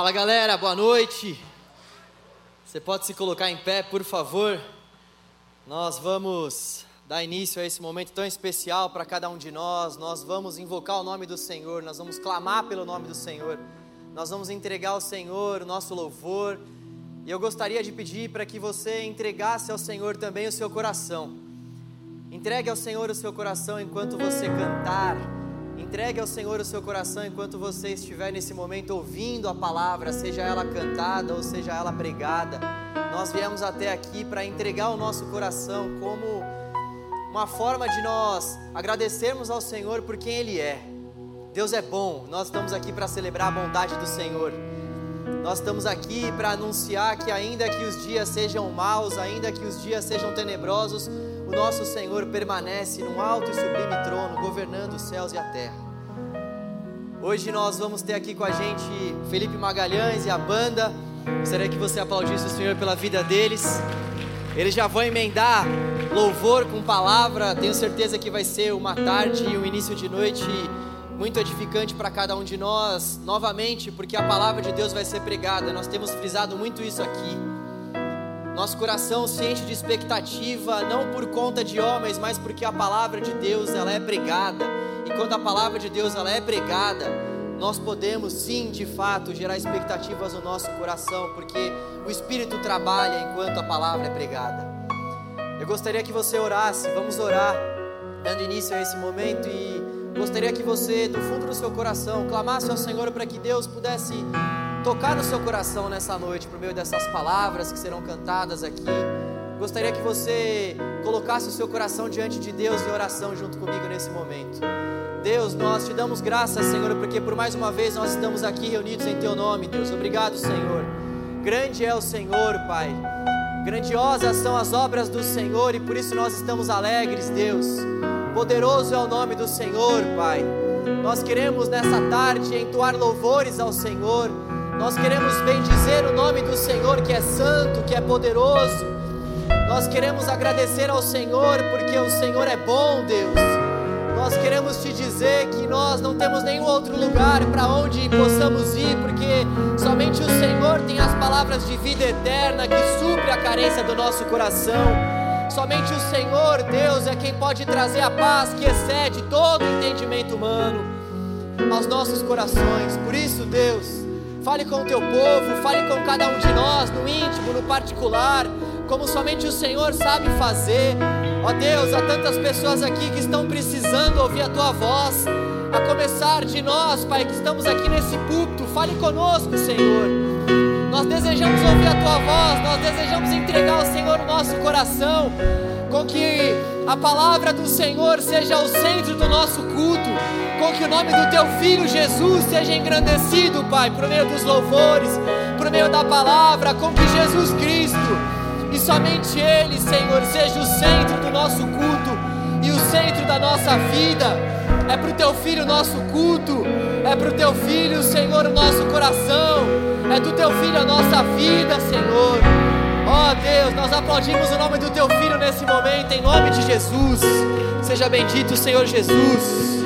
Fala galera, boa noite. Você pode se colocar em pé, por favor. Nós vamos dar início a esse momento tão especial para cada um de nós. Nós vamos invocar o nome do Senhor, nós vamos clamar pelo nome do Senhor. Nós vamos entregar ao Senhor o nosso louvor. E eu gostaria de pedir para que você entregasse ao Senhor também o seu coração. Entregue ao Senhor o seu coração enquanto você cantar. Entregue ao Senhor o seu coração enquanto você estiver nesse momento ouvindo a palavra, seja ela cantada ou seja ela pregada. Nós viemos até aqui para entregar o nosso coração como uma forma de nós agradecermos ao Senhor por quem Ele é. Deus é bom, nós estamos aqui para celebrar a bondade do Senhor. Nós estamos aqui para anunciar que, ainda que os dias sejam maus, ainda que os dias sejam tenebrosos, o nosso Senhor permanece num alto e sublime trono, governando os céus e a terra. Hoje nós vamos ter aqui com a gente Felipe Magalhães e a banda. Gostaria que você aplaudisse o Senhor pela vida deles. Eles já vão emendar louvor com palavra. Tenho certeza que vai ser uma tarde e um início de noite muito edificante para cada um de nós, novamente, porque a palavra de Deus vai ser pregada. Nós temos frisado muito isso aqui. Nosso coração se enche de expectativa, não por conta de homens, mas porque a palavra de Deus ela é pregada. E quando a palavra de Deus ela é pregada, nós podemos sim, de fato, gerar expectativas no nosso coração, porque o Espírito trabalha enquanto a palavra é pregada. Eu gostaria que você orasse, vamos orar, dando início a esse momento e Gostaria que você, do fundo do seu coração, clamasse ao Senhor para que Deus pudesse tocar no seu coração nessa noite, por meio dessas palavras que serão cantadas aqui. Gostaria que você colocasse o seu coração diante de Deus em oração junto comigo nesse momento. Deus, nós te damos graças, Senhor, porque por mais uma vez nós estamos aqui reunidos em Teu nome, Deus. Obrigado, Senhor. Grande é o Senhor, Pai. Grandiosas são as obras do Senhor e por isso nós estamos alegres, Deus. Poderoso é o nome do Senhor, Pai. Nós queremos nessa tarde entoar louvores ao Senhor. Nós queremos bendizer o nome do Senhor que é santo, que é poderoso. Nós queremos agradecer ao Senhor porque o Senhor é bom, Deus. Nós queremos te dizer que nós não temos nenhum outro lugar para onde possamos ir, porque somente o Senhor tem as palavras de vida eterna que supre a carência do nosso coração. Somente o Senhor, Deus, é quem pode trazer a paz que excede todo entendimento humano aos nossos corações. Por isso, Deus, fale com o teu povo, fale com cada um de nós, no íntimo, no particular, como somente o Senhor sabe fazer. Ó Deus, há tantas pessoas aqui que estão precisando ouvir a tua voz, a começar de nós, Pai, que estamos aqui nesse púlpito. Fale conosco, Senhor. Nós desejamos ouvir a tua voz, nós desejamos entregar ao Senhor o nosso coração, com que a palavra do Senhor seja o centro do nosso culto, com que o nome do teu filho Jesus seja engrandecido, Pai, por meio dos louvores, por meio da palavra, com que Jesus Cristo e somente Ele, Senhor, seja o centro do nosso culto e o centro da nossa vida. É para o teu filho o nosso culto, é para o teu filho, Senhor, o nosso coração. É do teu filho a nossa vida, Senhor. Ó oh, Deus, nós aplaudimos o nome do teu filho nesse momento, em nome de Jesus. Seja bendito, Senhor Jesus.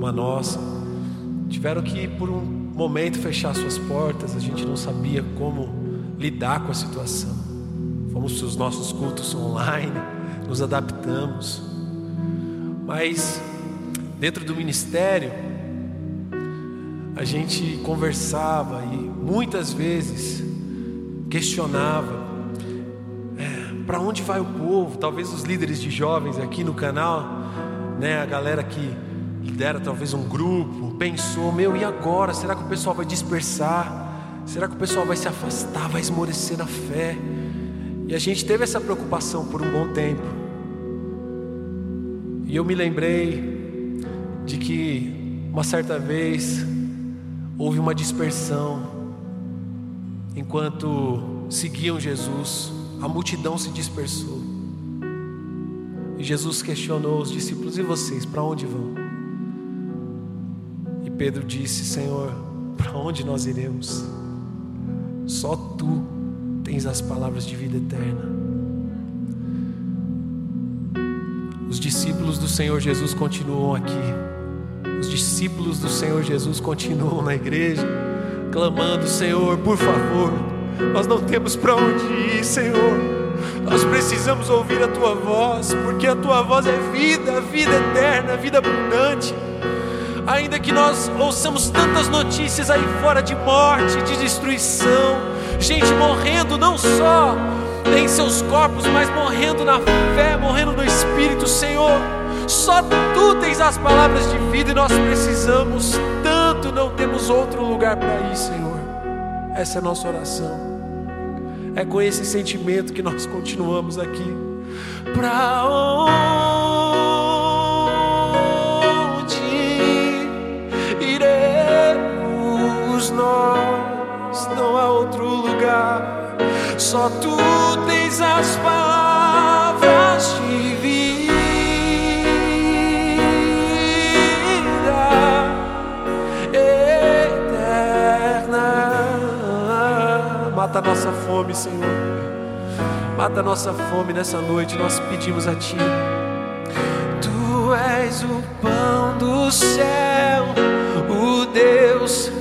Como a nossa, tiveram que por um momento fechar suas portas, a gente não sabia como lidar com a situação. Fomos os nossos cultos online, nos adaptamos. Mas dentro do ministério, a gente conversava e muitas vezes questionava para onde vai o povo? Talvez os líderes de jovens aqui no canal, né, a galera que lidera talvez um grupo, pensou: meu, e agora? Será que o pessoal vai dispersar? Será que o pessoal vai se afastar, vai esmorecer na fé? E a gente teve essa preocupação por um bom tempo. E eu me lembrei de que uma certa vez houve uma dispersão enquanto seguiam Jesus, a multidão se dispersou. E Jesus questionou os discípulos: E vocês, para onde vão? Pedro disse: Senhor, para onde nós iremos? Só tu tens as palavras de vida eterna. Os discípulos do Senhor Jesus continuam aqui. Os discípulos do Senhor Jesus continuam na igreja, clamando: Senhor, por favor, nós não temos para onde ir, Senhor. Nós precisamos ouvir a tua voz, porque a tua voz é vida, vida eterna, vida abundante. Ainda que nós ouçamos tantas notícias aí fora de morte, de destruição, gente morrendo não só em seus corpos, mas morrendo na fé, morrendo no espírito, Senhor. Só tu tens as palavras de vida e nós precisamos tanto, não temos outro lugar para ir, Senhor. Essa é a nossa oração. É com esse sentimento que nós continuamos aqui. Pra onde nós? Não há outro lugar. Só tu tens as palavras de vida eterna. Mata nossa fome, Senhor. Mata nossa fome nessa noite. Nós pedimos a Ti. Tu és o pão do céu, o Deus.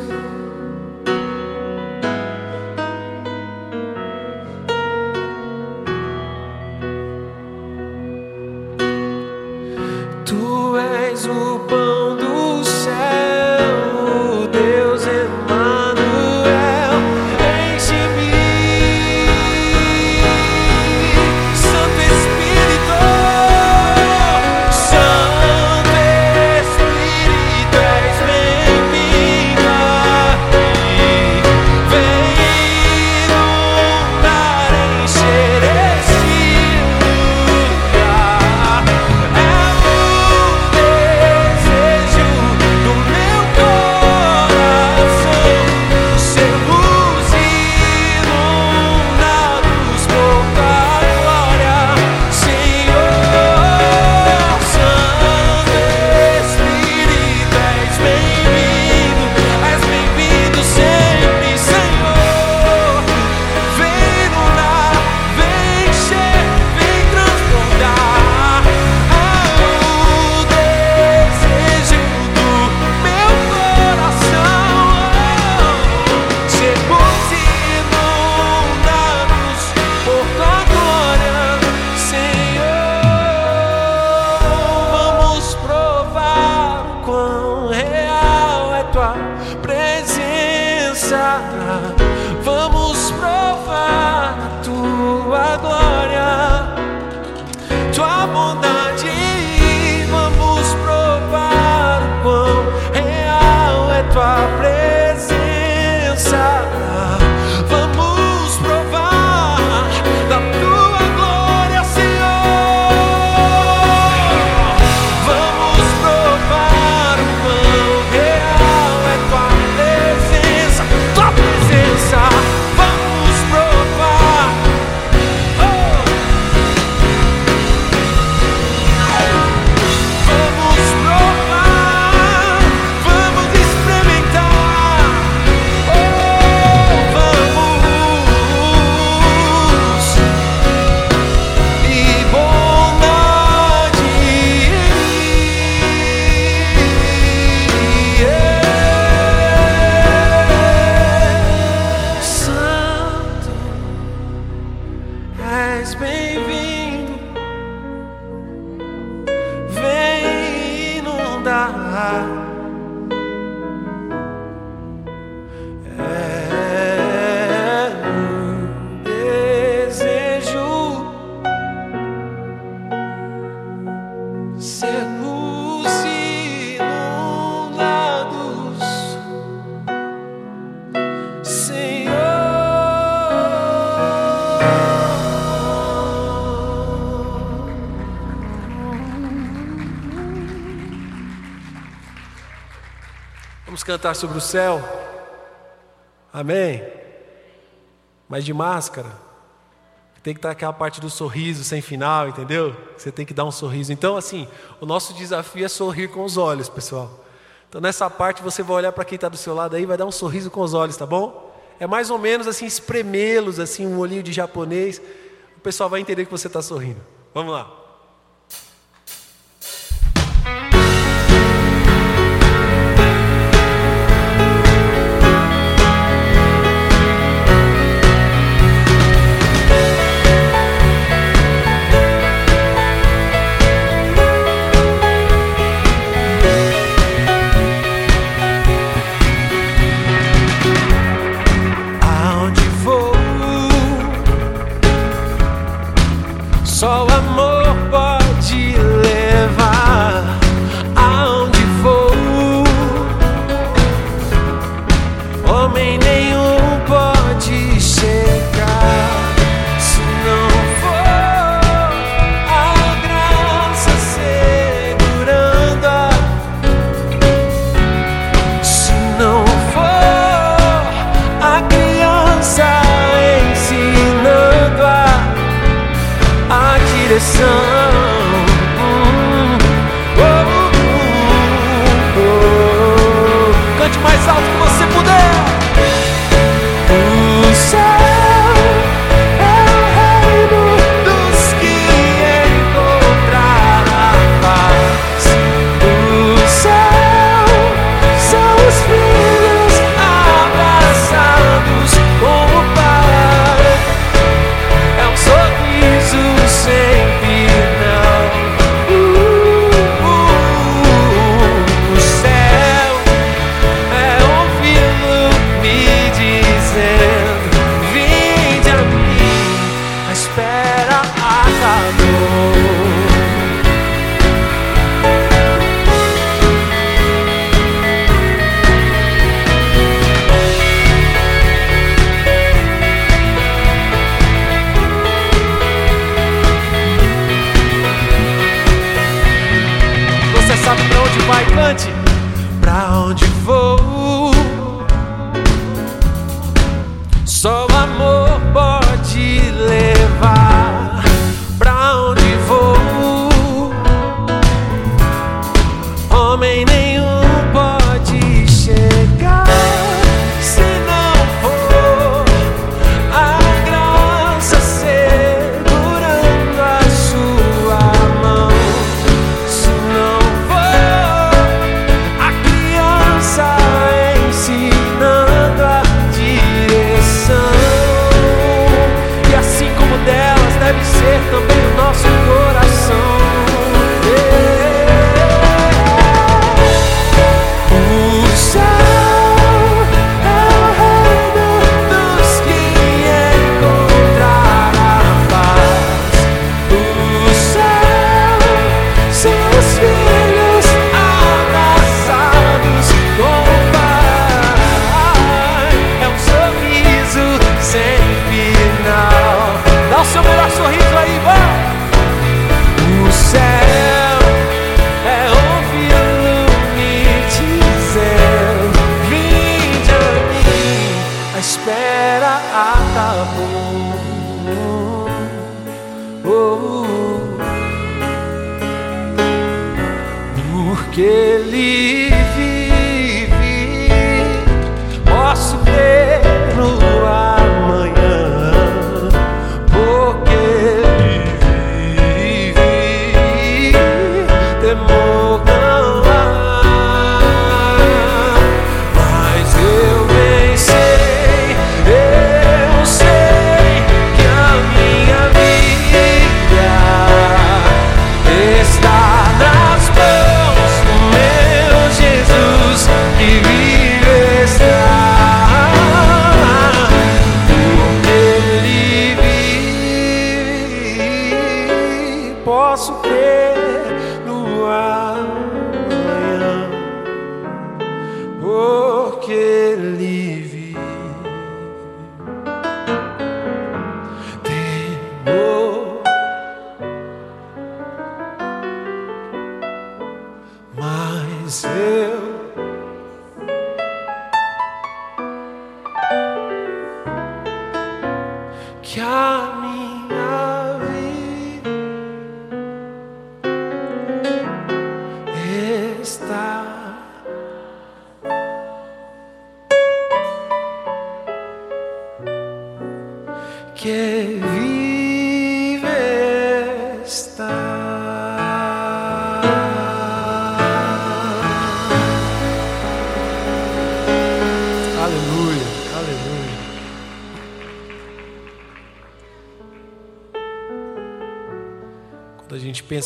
estar sobre o céu. Amém? Mas de máscara. Tem que estar aquela parte do sorriso sem final, entendeu? Você tem que dar um sorriso. Então, assim, o nosso desafio é sorrir com os olhos, pessoal. Então, nessa parte, você vai olhar para quem está do seu lado aí, vai dar um sorriso com os olhos, tá bom? É mais ou menos assim, espremê-los, assim, um olhinho de japonês. O pessoal vai entender que você está sorrindo. Vamos lá.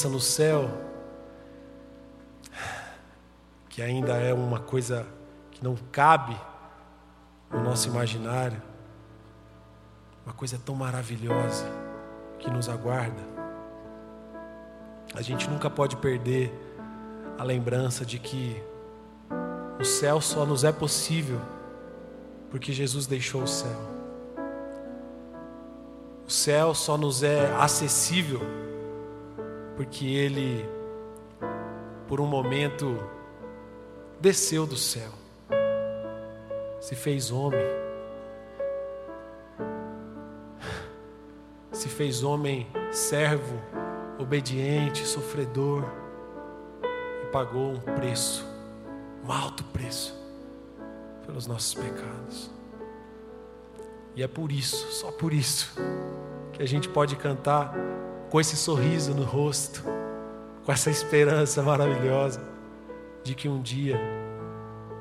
No céu, que ainda é uma coisa que não cabe no nosso imaginário, uma coisa tão maravilhosa que nos aguarda. A gente nunca pode perder a lembrança de que o céu só nos é possível porque Jesus deixou o céu. O céu só nos é acessível porque Ele, por um momento, desceu do céu, se fez homem. se fez homem servo, obediente, sofredor e pagou um preço, um alto preço pelos nossos pecados. E é por isso, só por isso, que a gente pode cantar com esse sorriso no rosto, com essa esperança maravilhosa de que um dia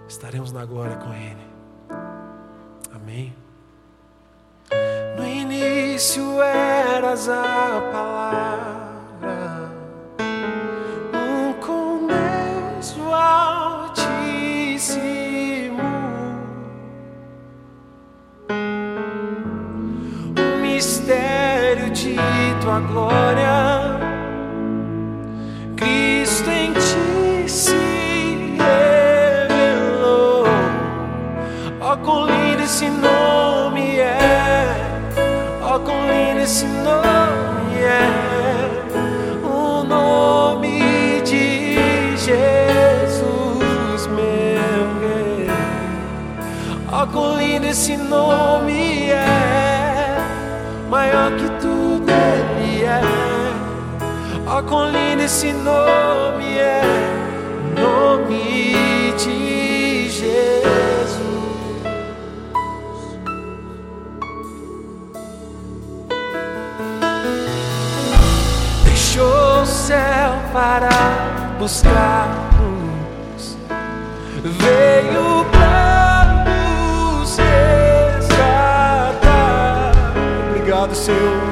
estaremos na glória com Ele. Amém. No início eras a palavra, glória, Cristo em ti se revelou. Ó, quão lindo esse nome é. Ó, quão lindo esse nome é. O nome de Jesus, meu rei. Ó, quão lindo esse nome é. Maior que Ó, lindo esse nome é. Nome de Jesus. deixou o céu para buscar-nos, veio para nos resgatar. Obrigado, Senhor.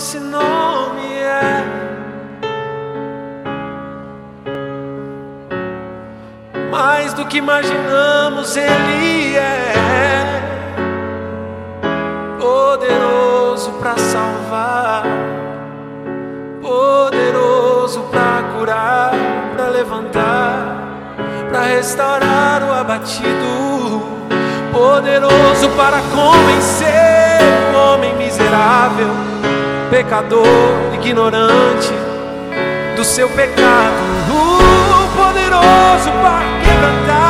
Esse nome é. Mais do que imaginamos, Ele é poderoso para salvar, poderoso para curar, para levantar, para restaurar o abatido, poderoso para convencer o homem miserável, pecador, ignorante do seu pecado, Uh, poderoso para quebrantar,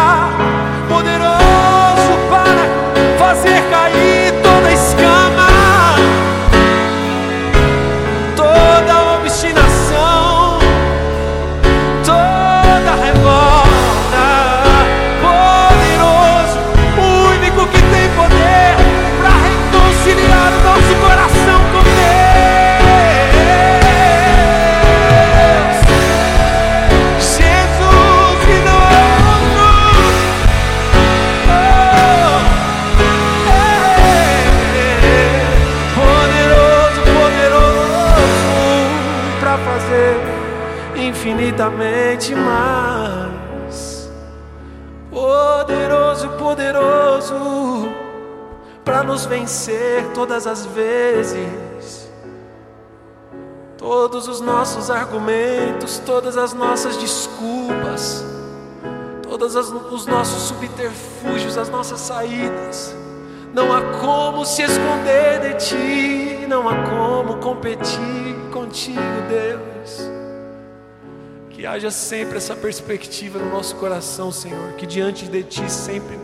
nos vencer todas as vezes. Todos os nossos argumentos, todas as nossas desculpas, todos os nossos subterfúgios, as nossas saídas. Não há como se esconder de ti, não há como competir contigo, Deus. Que haja sempre essa perspectiva no nosso coração, Senhor, que diante de ti sempre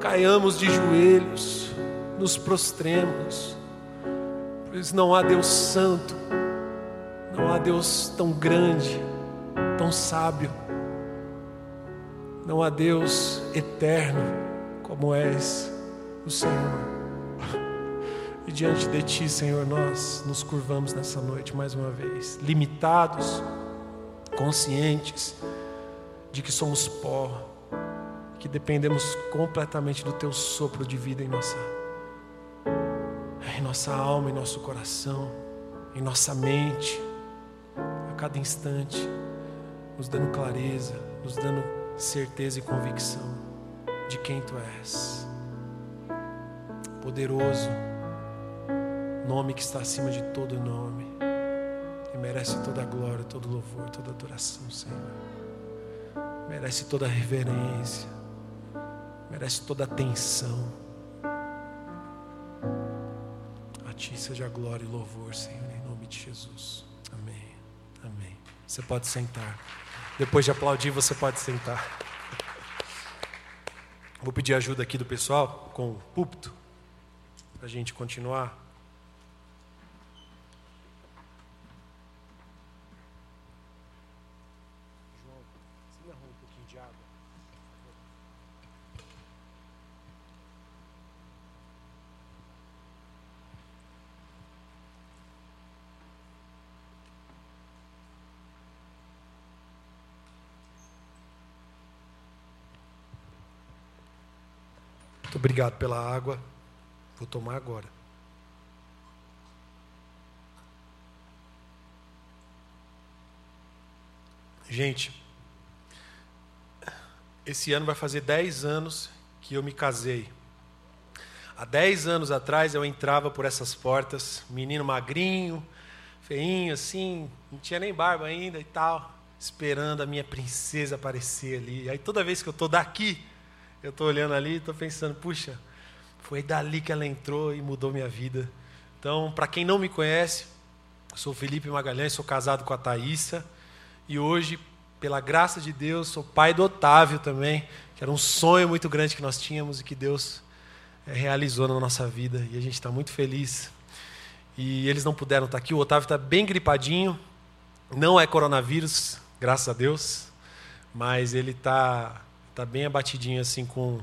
caiamos de joelhos, nos prostremos, pois não há Deus santo, não há Deus tão grande, tão sábio, não há Deus eterno como és o Senhor. E diante de Ti, Senhor, nós nos curvamos nessa noite mais uma vez, limitados, conscientes de que somos pó, que dependemos completamente do Teu sopro de vida em nossa, em nossa alma, em nosso coração, em nossa mente, a cada instante, nos dando clareza, nos dando certeza e convicção de quem Tu és poderoso, nome que está acima de todo nome, e merece toda a glória, todo louvor, toda adoração, Senhor. Merece toda a reverência, merece toda a atenção. Ti seja glória e louvor, Senhor, em nome de Jesus. Amém. Amém. Você pode sentar. Depois de aplaudir, você pode sentar. Vou pedir ajuda aqui do pessoal com o púlpito para a gente continuar. João, você me arruma um pouquinho de água? Muito obrigado pela água. Vou tomar agora. Gente, esse ano vai fazer 10 anos que eu me casei. Há 10 anos atrás eu entrava por essas portas, menino magrinho, feinho assim, não tinha nem barba ainda e tal, esperando a minha princesa aparecer ali. Aí toda vez que eu estou daqui, eu estou olhando ali e estou pensando, puxa, foi dali que ela entrou e mudou minha vida. Então, para quem não me conhece, eu sou Felipe Magalhães, sou casado com a Thaísa. E hoje, pela graça de Deus, sou pai do Otávio também, que era um sonho muito grande que nós tínhamos e que Deus eh, realizou na nossa vida. E a gente está muito feliz. E eles não puderam estar aqui. O Otávio está bem gripadinho. Não é coronavírus, graças a Deus. Mas ele está tá bem abatidinho assim com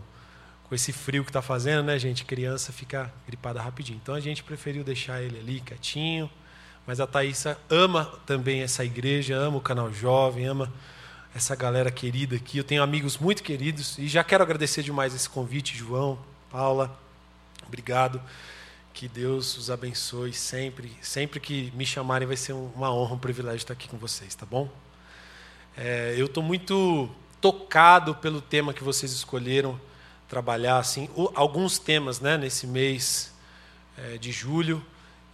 com esse frio que está fazendo, né, gente? Criança fica gripada rapidinho. Então a gente preferiu deixar ele ali quietinho. Mas a Thaísa ama também essa igreja, ama o canal jovem, ama essa galera querida aqui. Eu tenho amigos muito queridos e já quero agradecer demais esse convite, João, Paula. Obrigado. Que Deus os abençoe sempre. Sempre que me chamarem vai ser uma honra, um privilégio estar aqui com vocês, tá bom? É, eu estou muito tocado pelo tema que vocês escolheram trabalhar, assim, alguns temas, né, nesse mês é, de julho.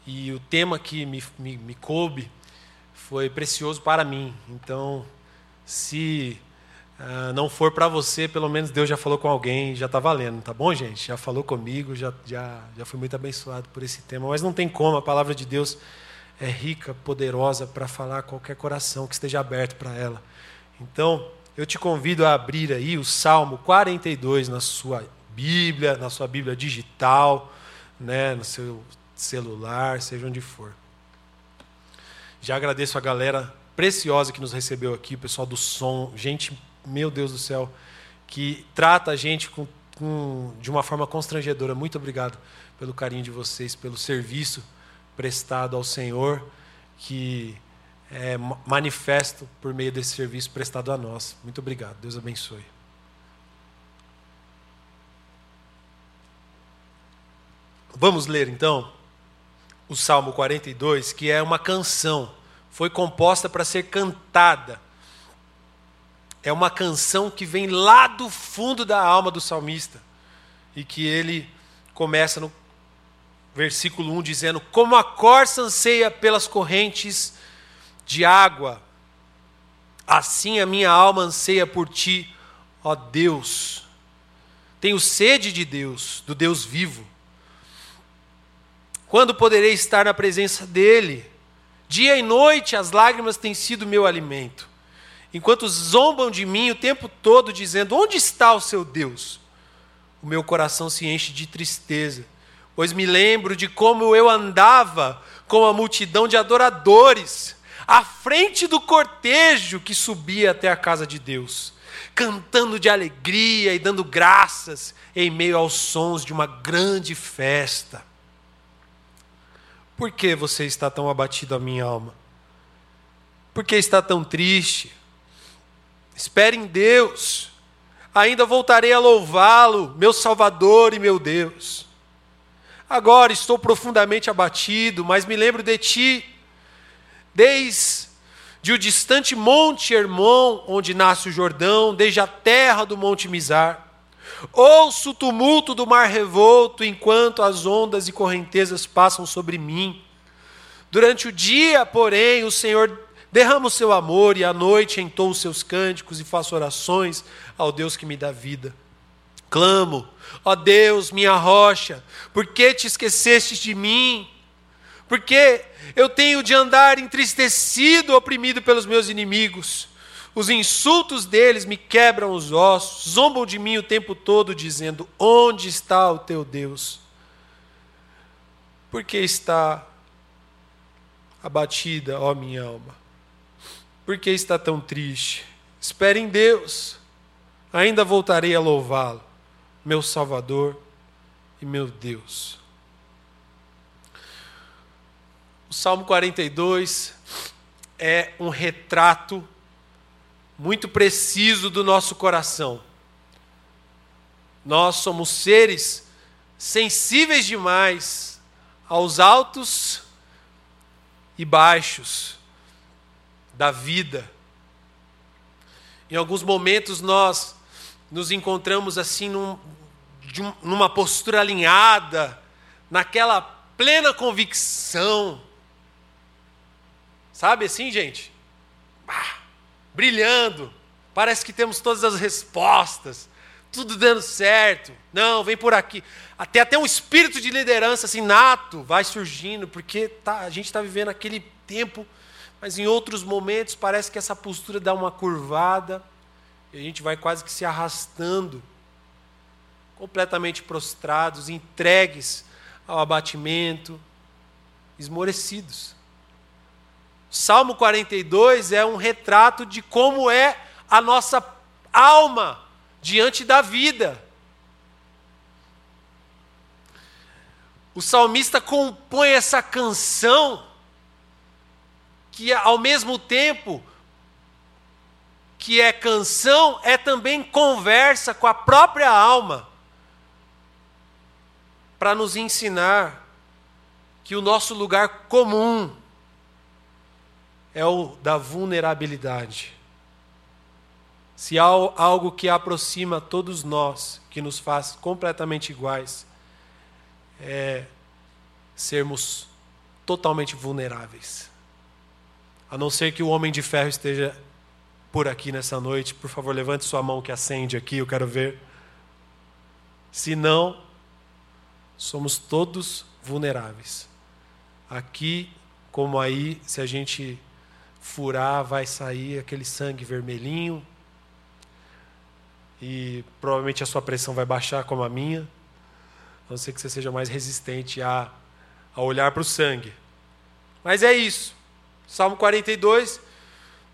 E o tema que me, me, me coube foi precioso para mim. Então, se uh, não for para você, pelo menos Deus já falou com alguém, já está valendo, tá bom, gente? Já falou comigo, já, já, já fui muito abençoado por esse tema. Mas não tem como, a palavra de Deus é rica, poderosa para falar a qualquer coração que esteja aberto para ela. Então, eu te convido a abrir aí o Salmo 42 na sua Bíblia, na sua Bíblia digital, né, no seu celular, seja onde for. Já agradeço a galera preciosa que nos recebeu aqui, o pessoal do som, gente, meu Deus do céu, que trata a gente com, com, de uma forma constrangedora. Muito obrigado pelo carinho de vocês, pelo serviço prestado ao Senhor, que é manifesto por meio desse serviço prestado a nós. Muito obrigado. Deus abençoe. Vamos ler então o Salmo 42, que é uma canção, foi composta para ser cantada. É uma canção que vem lá do fundo da alma do salmista e que ele começa no versículo 1 dizendo: Como a corça anseia pelas correntes de água, assim a minha alma anseia por ti, ó Deus. Tenho sede de Deus, do Deus vivo. Quando poderei estar na presença dEle? Dia e noite as lágrimas têm sido meu alimento. Enquanto zombam de mim o tempo todo, dizendo: Onde está o seu Deus? O meu coração se enche de tristeza, pois me lembro de como eu andava com a multidão de adoradores, à frente do cortejo que subia até a casa de Deus, cantando de alegria e dando graças em meio aos sons de uma grande festa. Por que você está tão abatido, a minha alma? Por que está tão triste? Espere em Deus, ainda voltarei a louvá-lo, meu Salvador e meu Deus. Agora estou profundamente abatido, mas me lembro de ti, desde o distante Monte Hermon, onde nasce o Jordão, desde a terra do Monte Mizar. Ouço o tumulto do mar revolto enquanto as ondas e correntezas passam sobre mim. Durante o dia, porém, o Senhor derrama o seu amor e à noite entoa os seus cânticos e faço orações ao Deus que me dá vida. Clamo, ó Deus, minha rocha, por que te esqueceste de mim? Porque eu tenho de andar entristecido, oprimido pelos meus inimigos. Os insultos deles me quebram os ossos, zombam de mim o tempo todo, dizendo: Onde está o teu Deus? Por que está abatida, ó minha alma? Por que está tão triste? Espere em Deus, ainda voltarei a louvá-lo, meu Salvador e meu Deus. O Salmo 42 é um retrato muito preciso do nosso coração. Nós somos seres sensíveis demais aos altos e baixos da vida. Em alguns momentos nós nos encontramos assim num, um, numa postura alinhada, naquela plena convicção. Sabe assim, gente? Ah, brilhando, parece que temos todas as respostas, tudo dando certo. Não, vem por aqui. Até até um espírito de liderança assim nato vai surgindo, porque tá, a gente está vivendo aquele tempo, mas em outros momentos parece que essa postura dá uma curvada e a gente vai quase que se arrastando, completamente prostrados, entregues ao abatimento, esmorecidos. Salmo 42 é um retrato de como é a nossa alma diante da vida. O salmista compõe essa canção que ao mesmo tempo que é canção, é também conversa com a própria alma, para nos ensinar que o nosso lugar comum é o da vulnerabilidade. Se há algo que aproxima todos nós, que nos faz completamente iguais, é sermos totalmente vulneráveis. A não ser que o homem de ferro esteja por aqui nessa noite, por favor, levante sua mão que acende aqui, eu quero ver. Se não, somos todos vulneráveis. Aqui, como aí, se a gente furar, vai sair aquele sangue vermelhinho. E provavelmente a sua pressão vai baixar como a minha. A não ser que você seja mais resistente a, a olhar para o sangue. Mas é isso. Salmo 42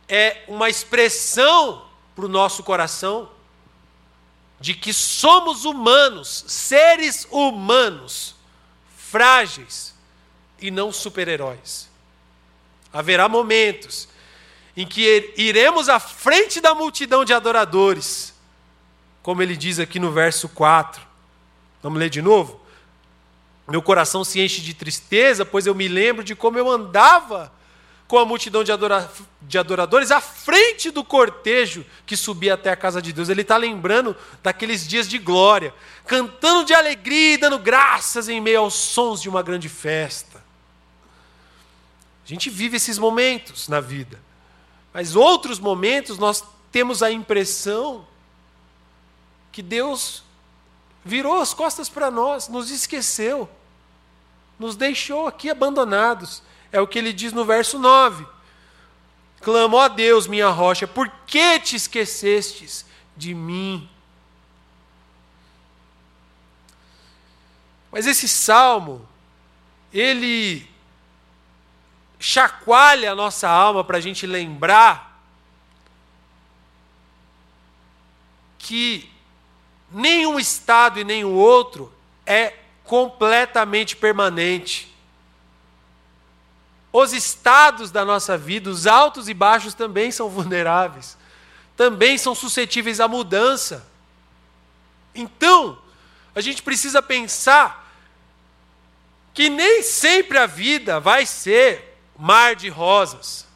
é uma expressão para o nosso coração de que somos humanos, seres humanos, frágeis e não super-heróis. Haverá momentos em que iremos à frente da multidão de adoradores, como ele diz aqui no verso 4. Vamos ler de novo? Meu coração se enche de tristeza, pois eu me lembro de como eu andava com a multidão de, adora, de adoradores à frente do cortejo que subia até a casa de Deus. Ele está lembrando daqueles dias de glória, cantando de alegria e dando graças em meio aos sons de uma grande festa. A gente vive esses momentos na vida, mas outros momentos nós temos a impressão que Deus virou as costas para nós, nos esqueceu, nos deixou aqui abandonados. É o que ele diz no verso 9. Clamo a Deus, minha rocha, por que te esquecestes de mim? Mas esse salmo, ele chacoalha a nossa alma para a gente lembrar que nenhum estado e nenhum outro é completamente permanente. Os estados da nossa vida, os altos e baixos também são vulneráveis, também são suscetíveis à mudança. Então, a gente precisa pensar que nem sempre a vida vai ser mar de rosas.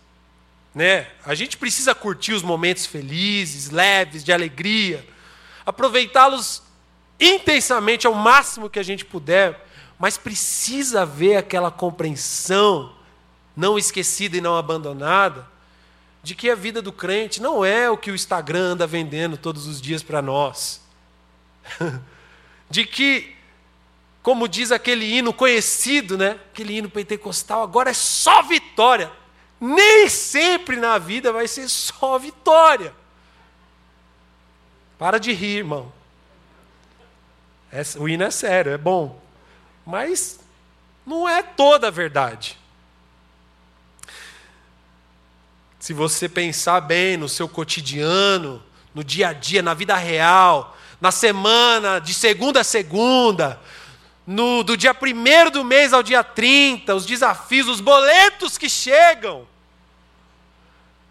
Né? A gente precisa curtir os momentos felizes, leves, de alegria, aproveitá-los intensamente ao máximo que a gente puder, mas precisa haver aquela compreensão não esquecida e não abandonada, de que a vida do crente não é o que o Instagram anda vendendo todos os dias para nós. de que, como diz aquele hino conhecido, né? aquele hino pentecostal, agora é só vitória. Nem sempre na vida vai ser só vitória. Para de rir, irmão. É, o hino é sério, é bom. Mas não é toda a verdade. se você pensar bem no seu cotidiano, no dia a dia, na vida real, na semana, de segunda a segunda, no, do dia 1 do mês ao dia 30, os desafios, os boletos que chegam.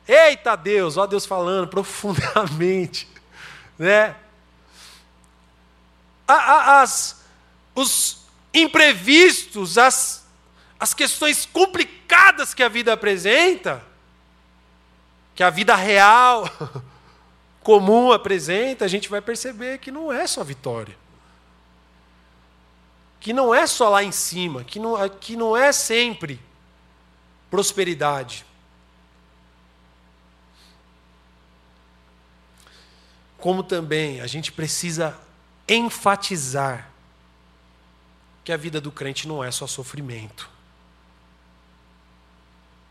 Eita Deus, ó Deus falando profundamente, né? As, os imprevistos, as, as questões complicadas que a vida apresenta, que a vida real, comum apresenta, a gente vai perceber que não é só vitória. Que não é só lá em cima, que não, que não é sempre prosperidade. Como também a gente precisa enfatizar que a vida do crente não é só sofrimento.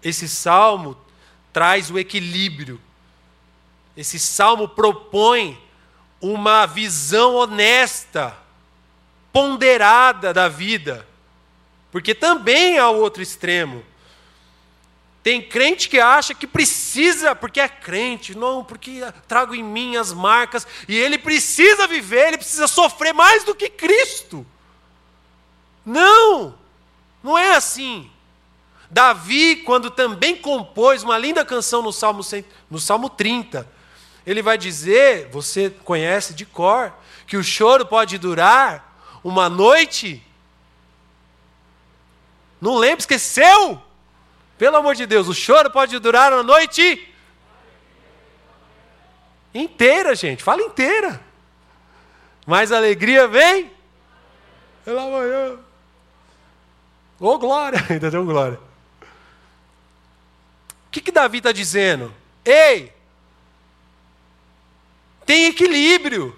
Esse salmo traz o equilíbrio. Esse salmo propõe uma visão honesta, ponderada da vida. Porque também há outro extremo. Tem crente que acha que precisa, porque é crente, não, porque trago em mim as marcas, e ele precisa viver, ele precisa sofrer mais do que Cristo. Não, não é assim. Davi, quando também compôs uma linda canção no Salmo, no Salmo 30, ele vai dizer, você conhece de cor, que o choro pode durar uma noite. Não lembra, esqueceu? Pelo amor de Deus, o choro pode durar uma noite inteira, gente. Fala inteira. Mas a alegria vem pela manhã. Ô oh, glória, ainda deu glória. O que, que Davi está dizendo? Ei, tem equilíbrio.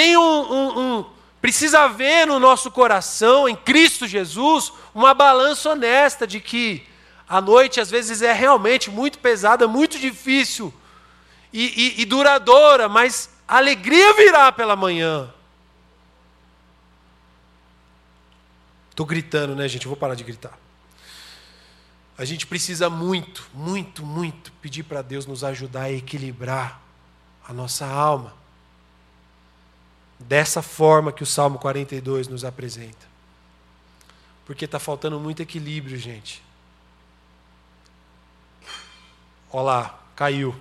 Tem um, um, um, Precisa haver no nosso coração, em Cristo Jesus, uma balança honesta de que a noite às vezes é realmente muito pesada, muito difícil e, e, e duradoura, mas a alegria virá pela manhã. Estou gritando, né, gente? Eu vou parar de gritar. A gente precisa muito, muito, muito pedir para Deus nos ajudar a equilibrar a nossa alma. Dessa forma que o Salmo 42 nos apresenta. Porque está faltando muito equilíbrio, gente. Olha lá, caiu.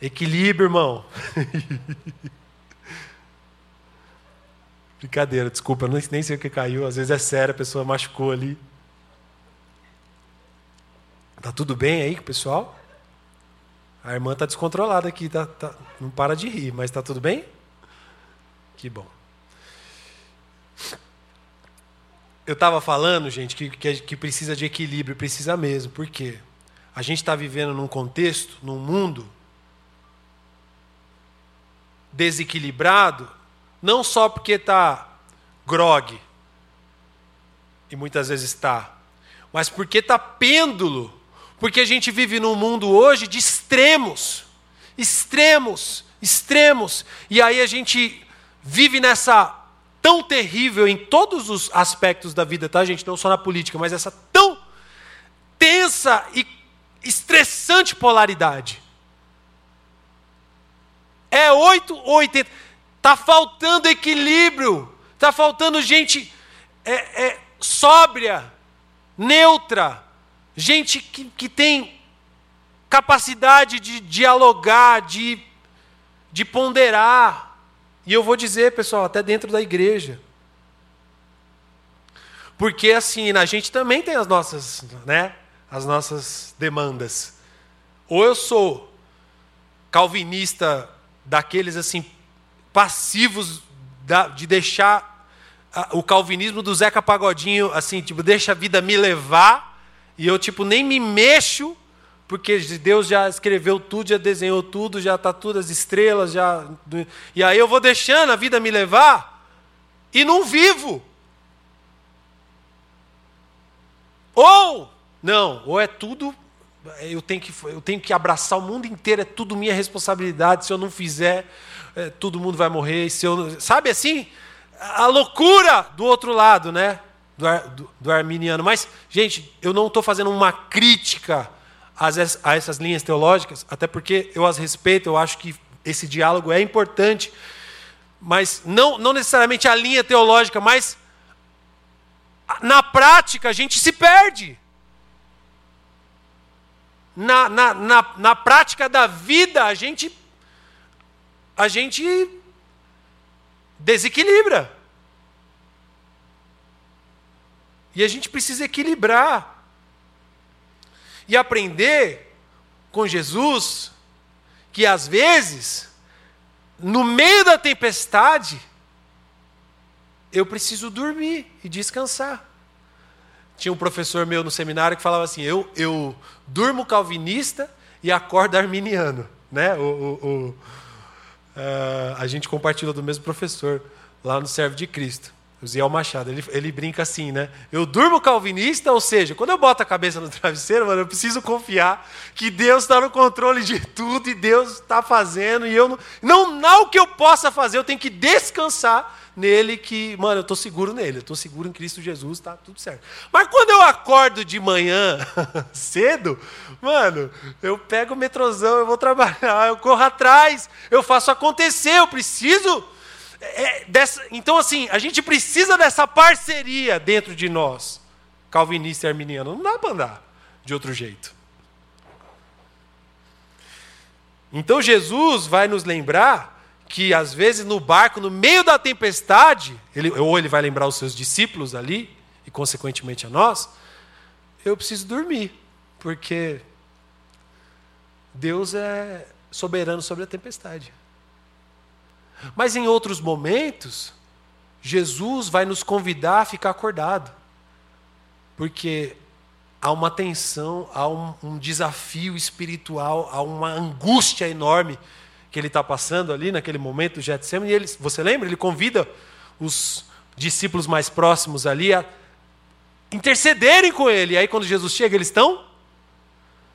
Equilíbrio, irmão. Brincadeira, desculpa, nem sei o que caiu. Às vezes é sério, a pessoa machucou ali. Tá tudo bem aí com o pessoal? A irmã tá descontrolada aqui, tá, tá, não para de rir, mas tá tudo bem? Que bom. Eu estava falando, gente, que, que, que, precisa de equilíbrio, precisa mesmo. Por quê? A gente está vivendo num contexto, num mundo desequilibrado, não só porque está grog, e muitas vezes está, mas porque está pêndulo porque a gente vive num mundo hoje de extremos, extremos, extremos. E aí a gente vive nessa tão terrível em todos os aspectos da vida, tá, gente? Não só na política, mas essa tão tensa e estressante polaridade. É 8 ou 80. Está faltando equilíbrio. Está faltando gente é, é, sóbria, neutra, gente que, que tem capacidade de dialogar, de, de ponderar. E eu vou dizer, pessoal, até dentro da igreja. Porque assim, a gente também tem as nossas, né, as nossas demandas. Ou eu sou calvinista daqueles assim passivos da, de deixar o calvinismo do Zeca Pagodinho assim, tipo, deixa a vida me levar e eu, tipo, nem me mexo, porque Deus já escreveu tudo, já desenhou tudo, já está tudo, as estrelas, já. E aí eu vou deixando a vida me levar e não vivo. Ou, não, ou é tudo, eu tenho que, eu tenho que abraçar o mundo inteiro, é tudo minha responsabilidade, se eu não fizer, é, todo mundo vai morrer. Se eu, sabe assim? A loucura do outro lado, né? do, do, do arminiano. Mas, gente, eu não estou fazendo uma crítica a essas linhas teológicas, até porque eu as respeito, eu acho que esse diálogo é importante, mas não, não necessariamente a linha teológica, mas na prática a gente se perde. Na, na, na, na prática da vida a gente a gente desequilibra. E a gente precisa equilibrar e aprender com Jesus que às vezes, no meio da tempestade, eu preciso dormir e descansar. Tinha um professor meu no seminário que falava assim: eu, eu durmo calvinista e acordo arminiano. Né? O, o, o uh, a gente compartilha do mesmo professor lá no Servo de Cristo. O Ziel Machado, ele, ele brinca assim, né? Eu durmo calvinista, ou seja, quando eu boto a cabeça no travesseiro, mano, eu preciso confiar que Deus está no controle de tudo e Deus está fazendo, e eu não, não. Não o que eu possa fazer, eu tenho que descansar nele, que, mano, eu estou seguro nele, eu estou seguro em Cristo Jesus, está tudo certo. Mas quando eu acordo de manhã, cedo, mano, eu pego o metrozão, eu vou trabalhar, eu corro atrás, eu faço acontecer, eu preciso É dessa, então, assim, a gente precisa dessa parceria dentro de nós, calvinista e arminiano. Não dá para andar de outro jeito. Então, Jesus vai nos lembrar que, às vezes, no barco, no meio da tempestade, ele, ou ele vai lembrar os seus discípulos ali, e consequentemente a nós, eu preciso dormir, porque Deus é soberano sobre a tempestade. Mas em outros momentos, Jesus vai nos convidar a ficar acordado. Porque há uma tensão, há um, um desafio espiritual, há uma angústia enorme que ele está passando ali naquele momento do Getsemane. E ele, você lembra? Ele convida os discípulos mais próximos ali a intercederem com ele. E aí quando Jesus chega, eles estão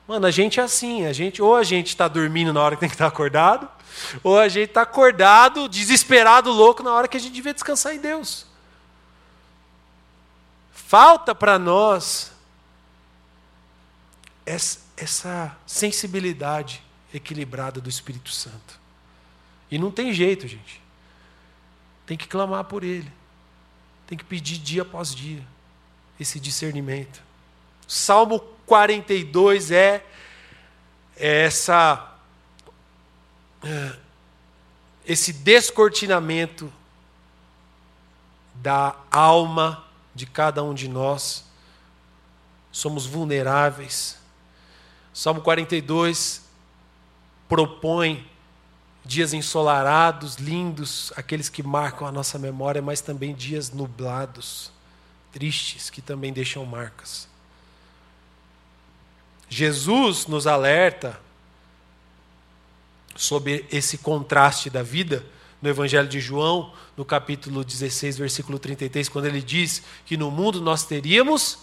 Mano, a gente é assim, a gente ou a gente está dormindo na hora que tem que estar tá acordado, ou a gente está acordado, desesperado, louco na hora que a gente devia descansar em Deus. Falta para nós essa sensibilidade equilibrada do Espírito Santo. E não tem jeito, gente. Tem que clamar por Ele. Tem que pedir dia após dia esse discernimento. Salmo 42 é essa é, esse descortinamento da alma de cada um de nós. Somos vulneráveis. Salmo 42 propõe dias ensolarados, lindos, aqueles que marcam a nossa memória, mas também dias nublados, tristes, que também deixam marcas. Jesus nos alerta sobre esse contraste da vida no Evangelho de João, no capítulo 16, versículo 33, quando ele diz que no mundo nós teríamos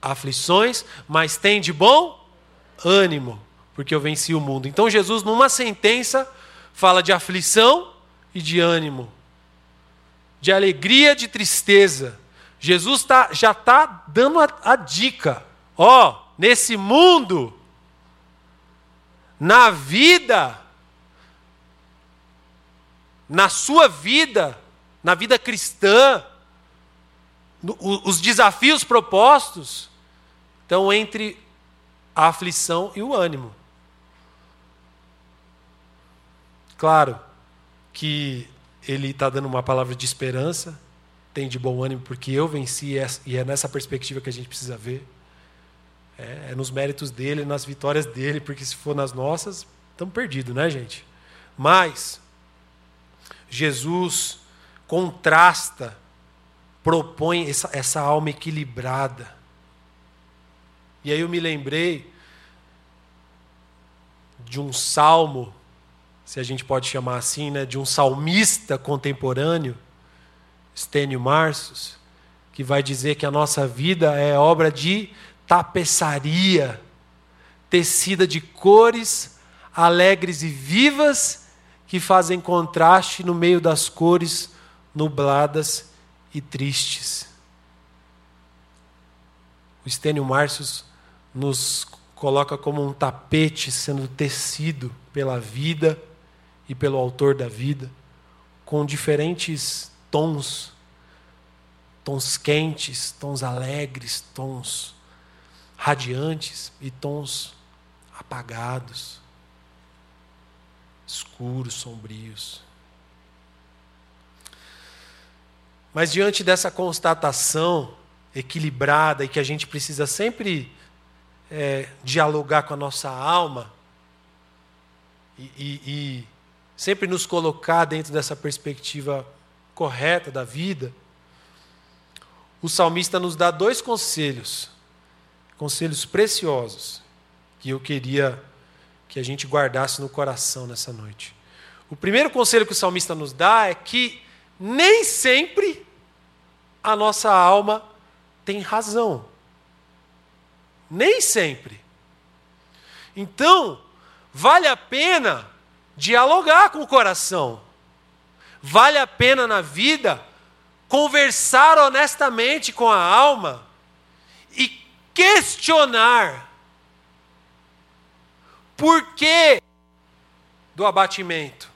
aflições, mas tem de bom ânimo, porque eu venci o mundo. Então Jesus, numa sentença, fala de aflição e de ânimo, de alegria, de tristeza. Jesus tá, já está dando a, a dica. Ó, nesse mundo, na vida, na sua vida, na vida cristã, os desafios propostos estão entre a aflição e o ânimo. Claro que ele está dando uma palavra de esperança, tem de bom ânimo porque eu venci e é nessa perspectiva que a gente precisa ver. É, é nos méritos dele, nas vitórias dele, porque se for nas nossas, estamos perdidos, né, gente? Mas Jesus contrasta, propõe essa, essa alma equilibrada. E aí eu me lembrei de um salmo, se a gente pode chamar assim, né, de um salmista contemporâneo, Stênio Marços, que vai dizer que a nossa vida é obra de tapeçaria tecida de cores alegres e vivas que fazem contraste no meio das cores nubladas e tristes. O Estênio Márcios nos coloca como um tapete sendo tecido pela vida e pelo autor da vida, com diferentes tons, tons quentes, tons alegres, tons radiantes e tons apagados, escuros, sombrios. Mas diante dessa constatação equilibrada e que a gente precisa sempre é, dialogar com a nossa alma e, e, e sempre nos colocar dentro dessa perspectiva correta da vida, o salmista nos dá dois conselhos conselhos preciosos que eu queria que a gente guardasse no coração nessa noite. O primeiro conselho que o salmista nos dá é que nem sempre a nossa alma tem razão. Nem sempre. Então, vale a pena dialogar com o coração. Vale a pena na vida conversar honestamente com a alma e questionar por que do abatimento?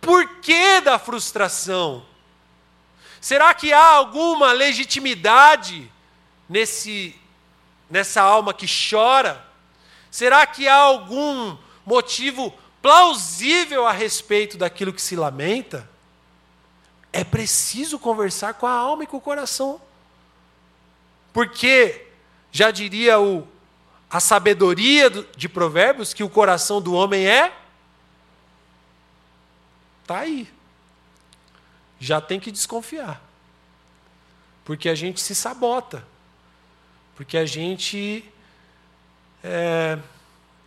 porquê da frustração? Será que há alguma legitimidade nesse, nessa alma que chora? Será que há algum motivo plausível a respeito daquilo que se lamenta? É preciso conversar com a alma e com o coração. Porque, já diria o, a sabedoria de Provérbios, que o coração do homem é. Está aí já tem que desconfiar. Porque a gente se sabota. Porque a gente. É,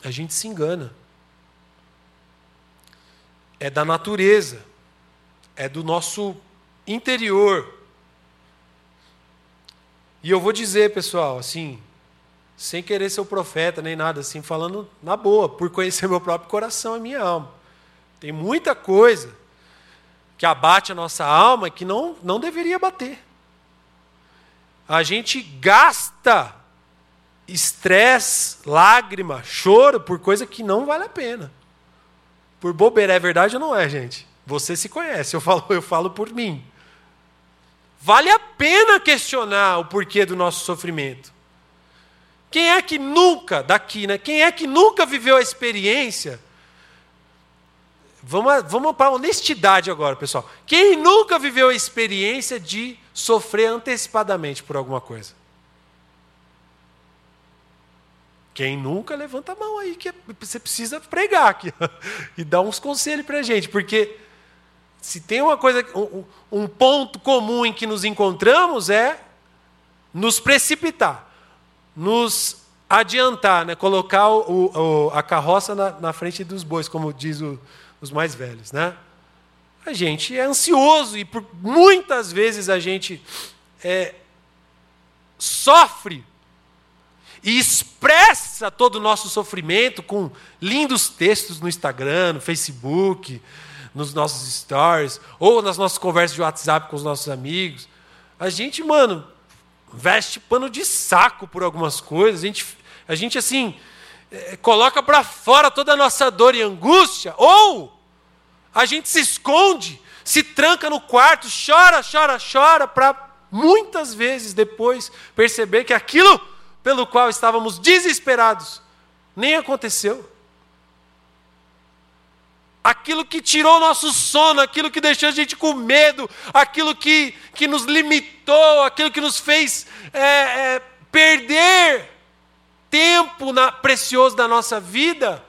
a gente se engana. É da natureza. É do nosso interior. E eu vou dizer, pessoal, assim, sem querer ser o profeta nem nada, assim, falando na boa, por conhecer meu próprio coração e minha alma. Tem muita coisa que abate a nossa alma que não, não deveria bater. A gente gasta estresse, lágrima, choro por coisa que não vale a pena. Por bobeira, é verdade ou não é, gente? Você se conhece, eu falo, eu falo por mim. Vale a pena questionar o porquê do nosso sofrimento. Quem é que nunca, daqui, né? Quem é que nunca viveu a experiência Vamos, vamos para a honestidade agora, pessoal. Quem nunca viveu a experiência de sofrer antecipadamente por alguma coisa? Quem nunca levanta a mão aí, que você precisa pregar aqui e dar uns conselhos para a gente, porque se tem uma coisa, um, um ponto comum em que nos encontramos é nos precipitar, nos adiantar, né? colocar o, o, a carroça na, na frente dos bois, como diz os mais velhos, né? A gente é ansioso e por muitas vezes a gente é, sofre e expressa todo o nosso sofrimento com lindos textos no Instagram, no Facebook, nos nossos stories, ou nas nossas conversas de WhatsApp com os nossos amigos. A gente, mano, veste pano de saco por algumas coisas. A gente, a gente assim, é, coloca para fora toda a nossa dor e angústia, ou a gente se esconde, se tranca no quarto, chora, chora, chora, para muitas vezes depois perceber que aquilo pelo qual estávamos desesperados nem aconteceu. Aquilo que tirou nosso sono, aquilo que deixou a gente com medo, aquilo que, que nos limitou, aquilo que nos fez é, é, perder tempo na, precioso da nossa vida,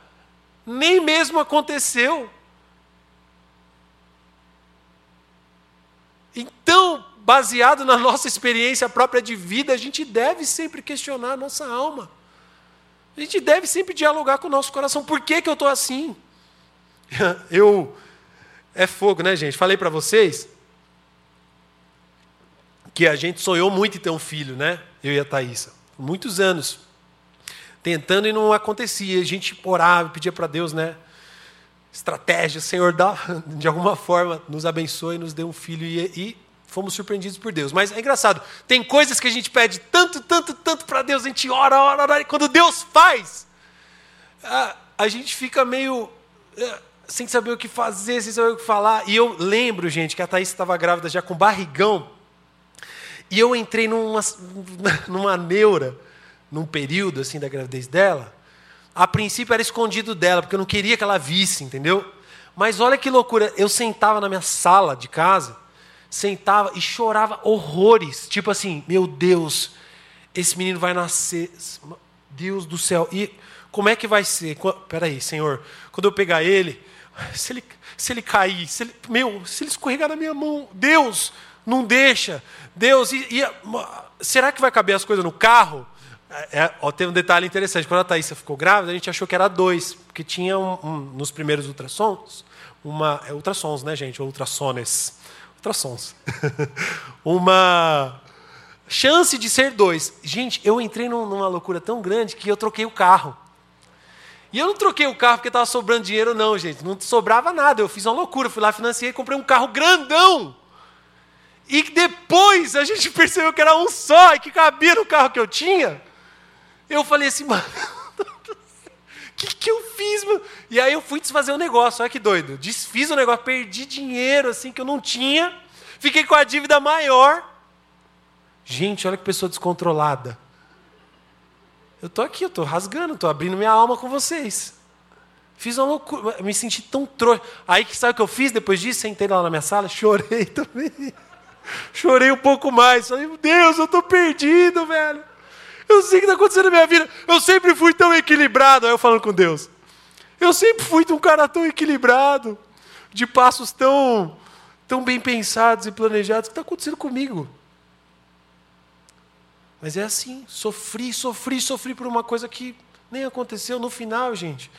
nem mesmo aconteceu. Então, baseado na nossa experiência própria de vida, a gente deve sempre questionar a nossa alma. A gente deve sempre dialogar com o nosso coração. Por que, que eu estou assim? Eu. É fogo, né, gente? Falei para vocês que a gente sonhou muito em ter um filho, né? Eu e a Thaisa. Muitos anos. Tentando e não acontecia. A gente orava, pedia para Deus, né? estratégia, Senhor, dá, de alguma forma, nos abençoe, nos dê um filho e, e fomos surpreendidos por Deus. Mas é engraçado, tem coisas que a gente pede tanto, tanto, tanto para Deus, a gente ora, ora, ora, e quando Deus faz, a, a gente fica meio é, sem saber o que fazer, sem saber o que falar. E eu lembro, gente, que a Thaís estava grávida já com barrigão, e eu entrei numa, numa neura, num período assim da gravidez dela, a princípio era escondido dela, porque eu não queria que ela visse, entendeu? Mas olha que loucura, eu sentava na minha sala de casa, sentava e chorava horrores, tipo assim, meu Deus, esse menino vai nascer, Deus do céu, e como é que vai ser? Peraí, Senhor, quando eu pegar ele, se ele, se ele cair, se ele, meu, se ele escorregar na minha mão, Deus, não deixa, Deus, e, e, será que vai caber as coisas no carro? É, é, ó, tem um detalhe interessante. Quando a Thaísa ficou grávida, a gente achou que era dois, porque tinha um, um, nos primeiros ultrassons, uma. É ultrassons, né, gente? Ultrassones. Ultrassons. uma chance de ser dois. Gente, eu entrei numa loucura tão grande que eu troquei o carro. E eu não troquei o carro porque estava sobrando dinheiro, não, gente. Não sobrava nada. Eu fiz uma loucura. Fui lá, financiei e comprei um carro grandão. E depois a gente percebeu que era um só e que cabia no carro que eu tinha. Eu falei assim, mano, o que, que eu fiz, mano? E aí eu fui desfazer o um negócio, olha que doido. Desfiz o negócio, perdi dinheiro assim que eu não tinha, fiquei com a dívida maior. Gente, olha que pessoa descontrolada. Eu tô aqui, eu tô rasgando, tô abrindo minha alma com vocês. Fiz uma loucura, me senti tão trouxa. Aí sabe o que eu fiz depois disso? Sentei lá na minha sala, chorei também. Chorei um pouco mais. Falei, Deus, eu tô perdido, velho. Eu sei o que está acontecendo na minha vida. Eu sempre fui tão equilibrado. Aí eu falando com Deus. Eu sempre fui um cara tão equilibrado, de passos tão, tão bem pensados e planejados. O que está acontecendo comigo? Mas é assim, sofri, sofri, sofri por uma coisa que nem aconteceu no final, gente.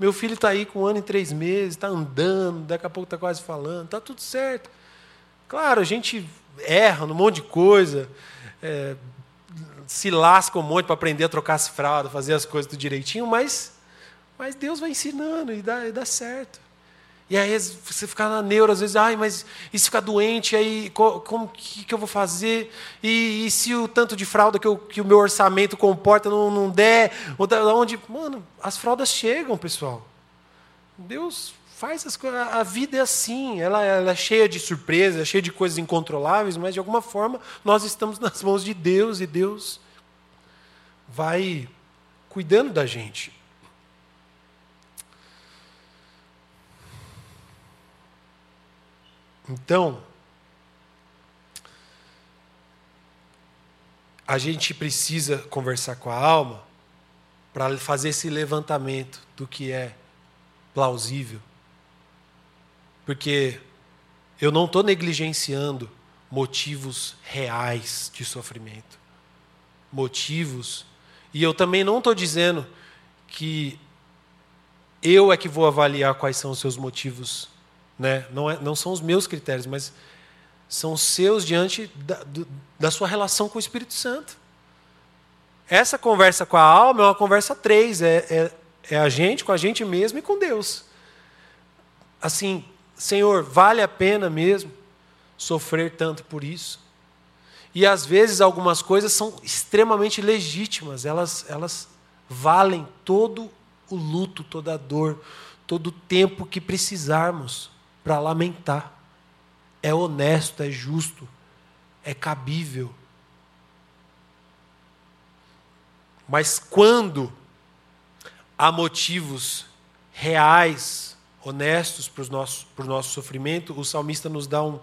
Meu filho está aí com um ano e três meses, está andando, daqui a pouco está quase falando, está tudo certo. Claro, a gente erra num monte de coisa, é, se lasca um monte para aprender a trocar as fraldas, fazer as coisas tudo direitinho, mas, mas Deus vai ensinando e dá, e dá certo. E aí você fica na neura, às vezes, ai, mas e se ficar doente, aí como que, que eu vou fazer? E, e, se o tanto de fralda que, eu, que o meu orçamento comporta não, não der? Onde? Mano, as fraldas chegam, pessoal. Deus faz as coisas. A vida é assim, ela, ela é cheia de surpresas, é cheia de coisas incontroláveis, mas de alguma forma nós estamos nas mãos de Deus e Deus vai cuidando da gente. Então, a gente precisa conversar com a alma para fazer esse levantamento do que é plausível. Porque eu não estou negligenciando motivos reais de sofrimento. Motivos. E eu também não estou dizendo que eu é que vou avaliar quais são os seus motivos né? Não, é, não são os meus critérios, mas são os seus diante da, do, da sua relação com o Espírito Santo. Essa conversa com a alma é uma conversa três: é, é, é a gente com a gente mesmo e com Deus. Assim, Senhor, vale a pena mesmo sofrer tanto por isso? E às vezes algumas coisas são extremamente legítimas, elas, elas valem todo o luto, toda a dor, todo o tempo que precisarmos para lamentar. É honesto, é justo, é cabível. Mas quando há motivos reais, honestos para o nosso, para o nosso sofrimento, o salmista nos dá um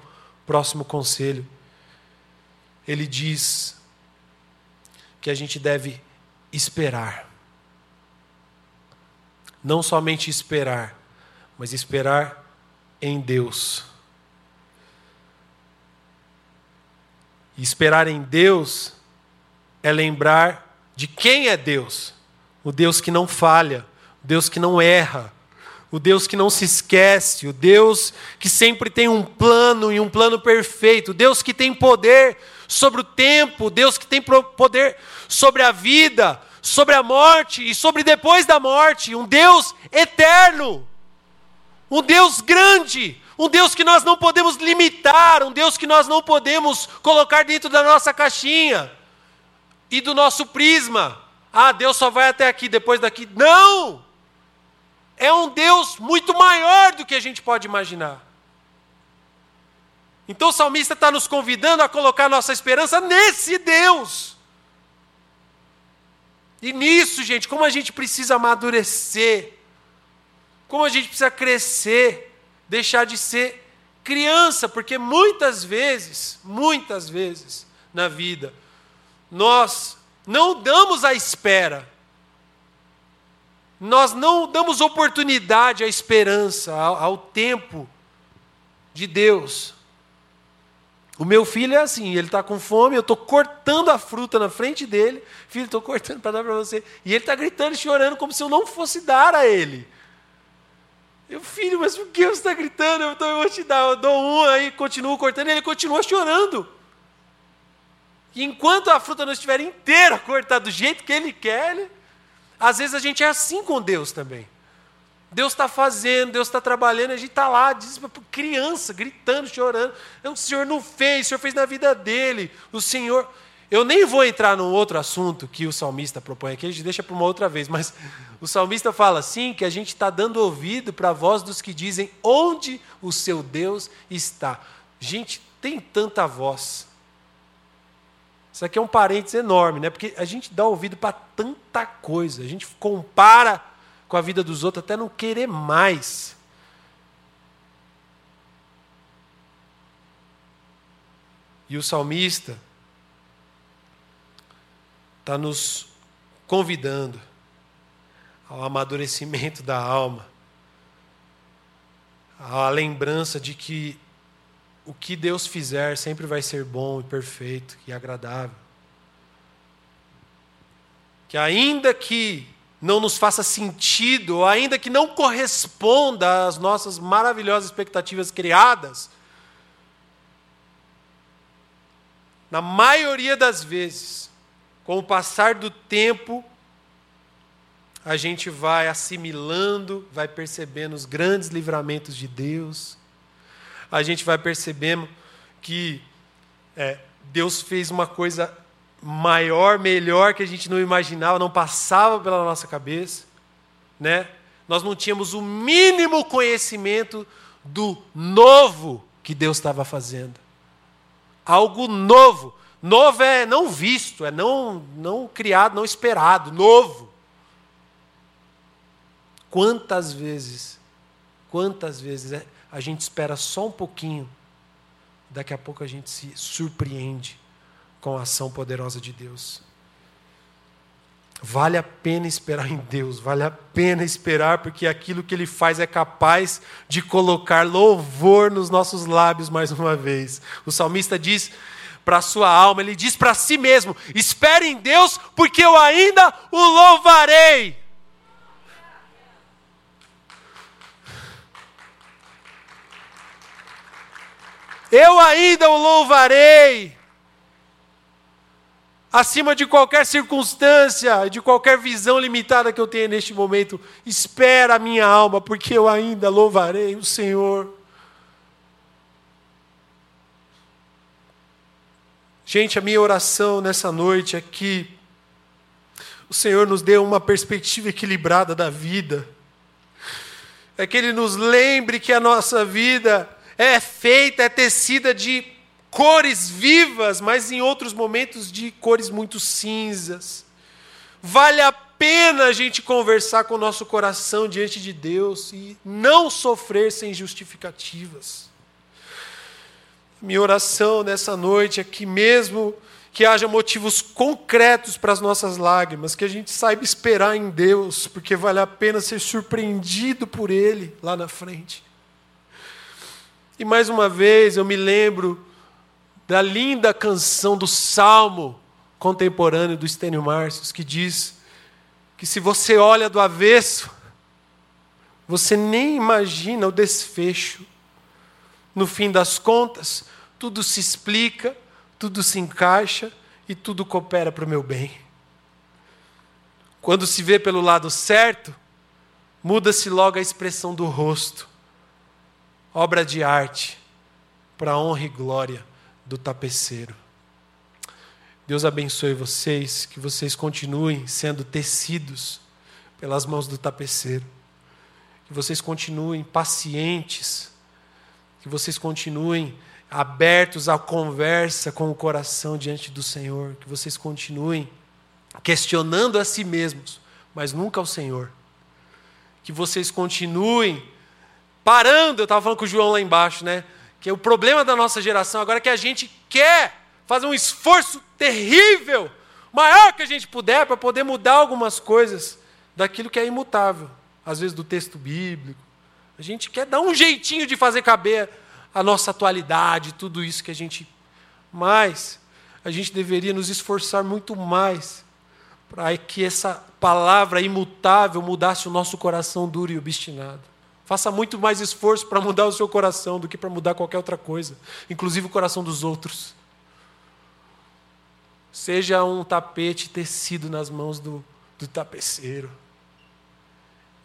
próximo conselho. Ele diz que a gente deve esperar. Não somente esperar, mas esperar em Deus. E esperar em Deus é lembrar de quem é Deus. O Deus que não falha, o Deus que não erra, o Deus que não se esquece, o Deus que sempre tem um plano e um plano perfeito, o Deus que tem poder sobre o tempo, o Deus que tem poder sobre a vida, sobre a morte e sobre depois da morte, um Deus eterno um Deus grande, um Deus que nós não podemos limitar, um Deus que nós não podemos colocar dentro da nossa caixinha e do nosso prisma. Ah, Deus só vai até aqui, depois daqui. Não! É um Deus muito maior do que a gente pode imaginar. Então o salmista está nos convidando a colocar nossa esperança nesse Deus. E nisso, gente, como a gente precisa amadurecer como a gente precisa crescer, deixar de ser criança, porque muitas vezes, muitas vezes na vida, nós não damos a espera, nós não damos oportunidade à esperança, ao, ao tempo de Deus. O meu filho é assim, ele está com fome, eu estou cortando a fruta na frente dele, filho, estou cortando para dar para você, e ele está gritando e chorando como se eu não fosse dar a ele. Eu, filho, mas por que você está gritando? Eu, eu vou te dar, eu dou um, aí continuo cortando, e ele continua chorando. E enquanto a fruta não estiver inteira cortada do jeito que ele quer, ele... às vezes a gente é assim com Deus também. Deus está fazendo, Deus está trabalhando, a gente está lá, diz, criança, gritando, chorando. O Senhor não fez, o Senhor fez na vida dele. O Senhor. Eu nem vou entrar num outro assunto que o salmista propõe aqui, a gente deixa para uma outra vez, mas o salmista fala assim que a gente está dando ouvido para a voz dos que dizem onde o seu Deus está. Gente, tem tanta voz. Isso aqui é um parênteses enorme, né? Porque a gente dá ouvido para tanta coisa, a gente compara com a vida dos outros até não querer mais. E o salmista está nos convidando ao amadurecimento da alma, à lembrança de que o que Deus fizer sempre vai ser bom e perfeito e agradável. Que ainda que não nos faça sentido, ainda que não corresponda às nossas maravilhosas expectativas criadas, na maioria das vezes, com o passar do tempo, a gente vai assimilando, vai percebendo os grandes livramentos de Deus, a gente vai percebendo que é, Deus fez uma coisa maior, melhor que a gente não imaginava, não passava pela nossa cabeça, né? Nós não tínhamos o mínimo conhecimento do novo que Deus estava fazendo. Algo novo. Novo é não visto, é não, não criado, não esperado, novo. Quantas vezes, quantas vezes é, a gente espera só um pouquinho, daqui a pouco a gente se surpreende com a ação poderosa de Deus. Vale a pena esperar em Deus, vale a pena esperar, porque aquilo que Ele faz é capaz de colocar louvor nos nossos lábios mais uma vez. O salmista diz para a sua alma, ele diz para si mesmo: espere em Deus, porque eu ainda o louvarei. Eu ainda o louvarei. Acima de qualquer circunstância, de qualquer visão limitada que eu tenha neste momento, espera a minha alma, porque eu ainda louvarei o Senhor. Gente, a minha oração nessa noite é que o Senhor nos dê uma perspectiva equilibrada da vida. É que Ele nos lembre que a nossa vida é feita, é tecida de cores vivas, mas em outros momentos de cores muito cinzas. Vale a pena a gente conversar com o nosso coração diante de Deus e não sofrer sem justificativas. Minha oração nessa noite é que, mesmo que haja motivos concretos para as nossas lágrimas, que a gente saiba esperar em Deus, porque vale a pena ser surpreendido por Ele lá na frente. E mais uma vez eu me lembro da linda canção do Salmo contemporâneo do Estênio Márcios, que diz que se você olha do avesso, você nem imagina o desfecho. No fim das contas, tudo se explica, tudo se encaixa e tudo coopera para o meu bem. Quando se vê pelo lado certo, muda-se logo a expressão do rosto. Obra de arte, para a honra e glória do tapeceiro. Deus abençoe vocês, que vocês continuem sendo tecidos pelas mãos do tapeceiro. Que vocês continuem pacientes, que vocês continuem abertos à conversa com o coração diante do Senhor, que vocês continuem questionando a si mesmos, mas nunca ao Senhor. Que vocês continuem parando, eu estava falando com o João lá embaixo, né? Que o problema da nossa geração agora é que a gente quer fazer um esforço terrível, maior que a gente puder, para poder mudar algumas coisas daquilo que é imutável, às vezes do texto bíblico. A gente quer dar um jeitinho de fazer caber a nossa atualidade, tudo isso que a gente. Mas a gente deveria nos esforçar muito mais para que essa palavra imutável mudasse o nosso coração duro e obstinado. Faça muito mais esforço para mudar o seu coração do que para mudar qualquer outra coisa, inclusive o coração dos outros. Seja um tapete tecido nas mãos do, do tapeceiro.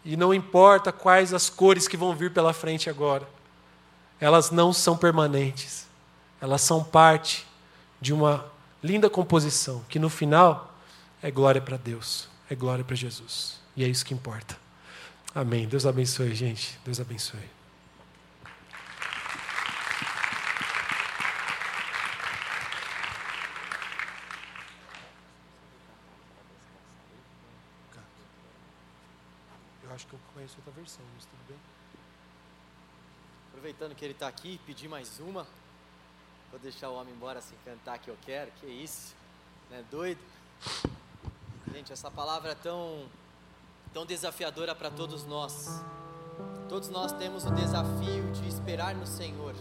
E não importa quais as cores que vão vir pela frente agora elas não são permanentes. Elas são parte de uma linda composição, que no final é glória para Deus, é glória para Jesus. E é isso que importa. Amém. Deus abençoe, gente. Deus abençoe. Eu acho que eu conheço outra versão, mas tudo bem. Aproveitando que ele está aqui, pedir mais uma. Vou deixar o homem embora sem cantar que eu quero. Que isso? Né? Doido? Gente, essa palavra é tão, tão desafiadora para todos nós. Todos nós temos o desafio de esperar no Senhor.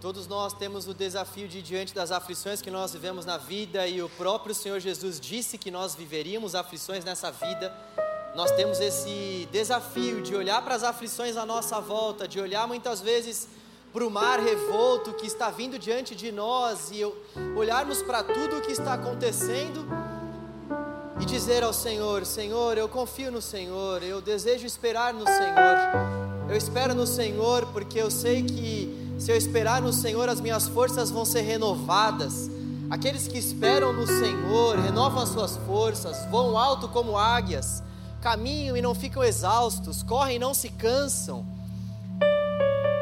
Todos nós temos o desafio de, diante das aflições que nós vivemos na vida, e o próprio Senhor Jesus disse que nós viveríamos aflições nessa vida. Nós temos esse desafio de olhar para as aflições à nossa volta, de olhar muitas vezes para o mar revolto que está vindo diante de nós e olharmos para tudo o que está acontecendo e dizer ao Senhor: Senhor, eu confio no Senhor, eu desejo esperar no Senhor. Eu espero no Senhor porque eu sei que se eu esperar no Senhor, as minhas forças vão ser renovadas. Aqueles que esperam no Senhor renovam as suas forças, voam alto como águias, caminham e não ficam exaustos, correm e não se cansam.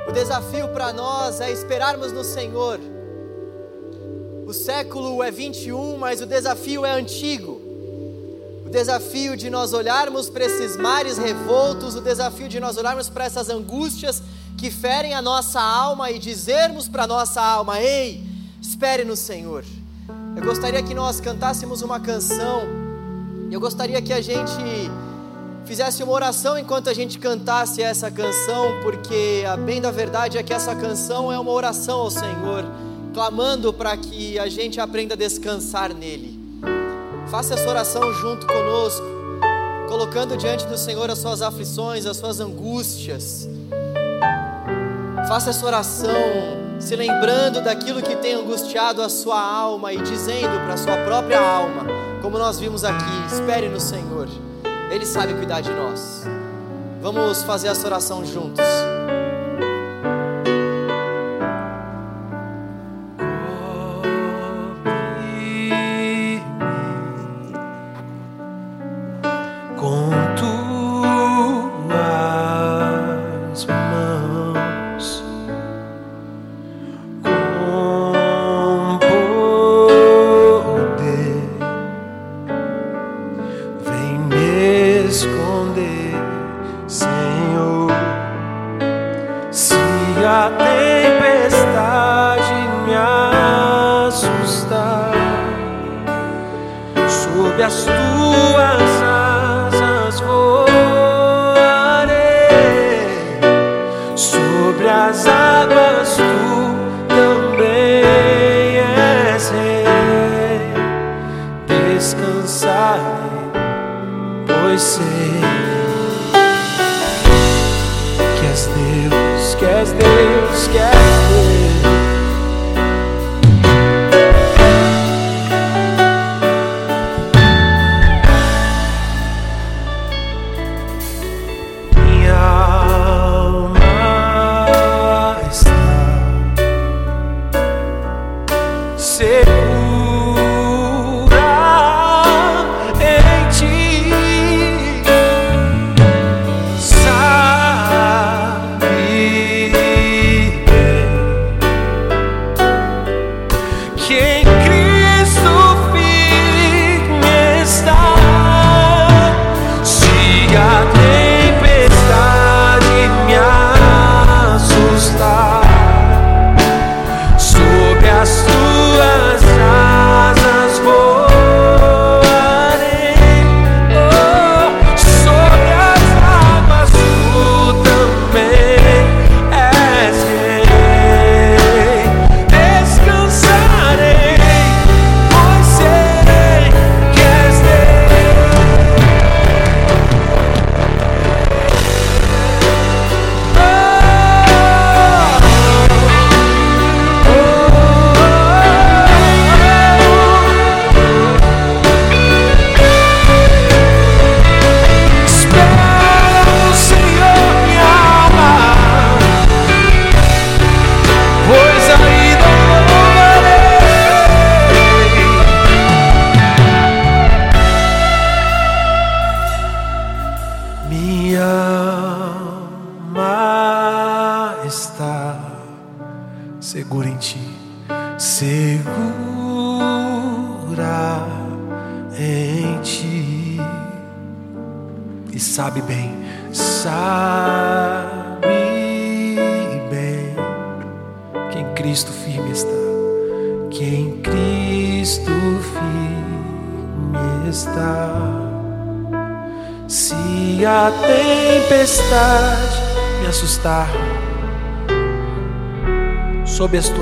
O desafio para nós é esperarmos no Senhor. O século é 21, mas o desafio é antigo. Desafio de nós olharmos para esses mares revoltos, o desafio de nós olharmos para essas angústias que ferem a nossa alma e dizermos para a nossa alma: Ei, espere no Senhor. Eu gostaria que nós cantássemos uma canção, eu gostaria que a gente fizesse uma oração enquanto a gente cantasse essa canção, porque a bem da verdade é que essa canção é uma oração ao Senhor, clamando para que a gente aprenda a descansar nele. Faça essa oração junto conosco, colocando diante do Senhor as suas aflições, as suas angústias. Faça essa oração se lembrando daquilo que tem angustiado a sua alma e dizendo para a sua própria alma, como nós vimos aqui: espere no Senhor. Ele sabe cuidar de nós. Vamos fazer essa oração juntos.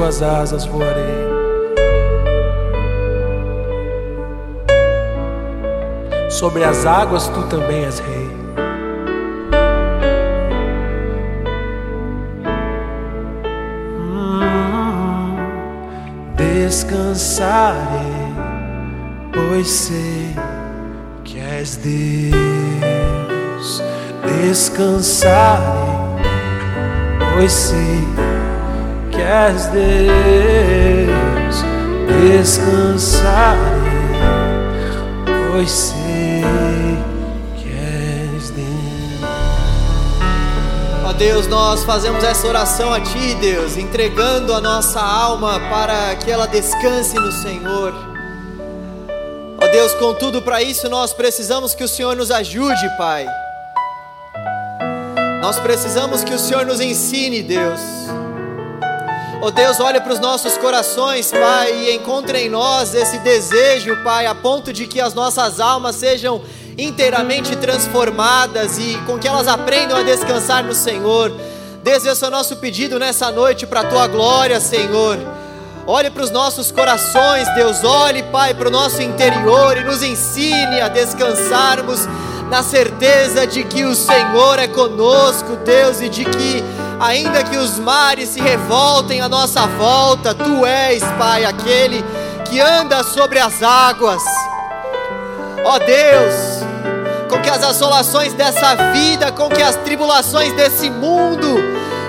Tuas asas voarei. Sobre as águas tu também és rei. Hum, descansarei, pois sei que és Deus. Descansarei, pois sei que és Deus. Descansarei, pois sei que és Deus. Ó Deus, nós fazemos essa oração a Ti, Deus, entregando a nossa alma para que ela descanse no Senhor. Ó Deus, contudo, para isso nós precisamos que o Senhor nos ajude, Pai. Nós precisamos que o Senhor nos ensine, Deus. Ó Deus, olha para os nossos corações, Pai, e encontre em nós esse desejo, Pai, a ponto de que as nossas almas sejam inteiramente transformadas e com que elas aprendam a descansar no Senhor. Deus, esse é o nosso pedido nessa noite para a tua glória, Senhor. Olhe para os nossos corações, Deus, olhe, Pai, para o nosso interior e nos ensine a descansarmos na certeza de que o Senhor é conosco, Deus, e de que, ainda que os mares se revoltem à nossa volta, Tu és, Pai, aquele que anda sobre as águas. Ó Deus, com que as assolações dessa vida, com que as tribulações desse mundo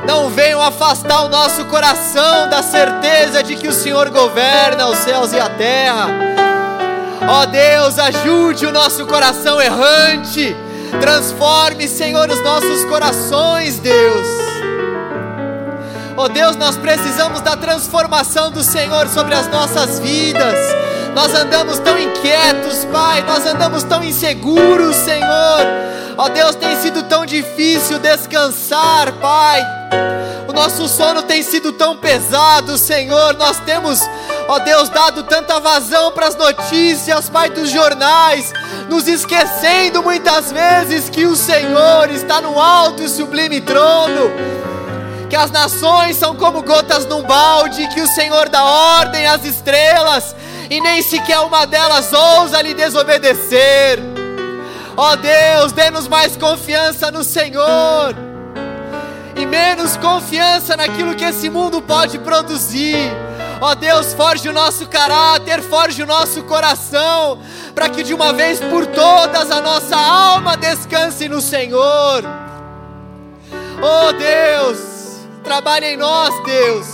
não venham afastar o nosso coração da certeza de que o Senhor governa os céus e a terra. Ó Deus, ajude o nosso coração errante, transforme, Senhor, os nossos corações, Deus. Ó Deus, nós precisamos da transformação do Senhor sobre as nossas vidas. Nós andamos tão inquietos, Pai, nós andamos tão inseguros, Senhor. Ó Deus, tem sido tão difícil descansar, Pai. O nosso sono tem sido tão pesado, Senhor. Nós temos, ó Deus, dado tanta vazão para as notícias, Pai, dos jornais, nos esquecendo muitas vezes que o Senhor está no alto e sublime trono. Que as nações são como gotas num balde, que o Senhor dá ordem às estrelas e nem sequer uma delas ousa lhe desobedecer. Ó Deus, dê-nos mais confiança no Senhor e menos confiança naquilo que esse mundo pode produzir. Ó Deus, forge o nosso caráter, forge o nosso coração, para que de uma vez por todas a nossa alma descanse no Senhor. Oh Deus, trabalhe em nós, Deus.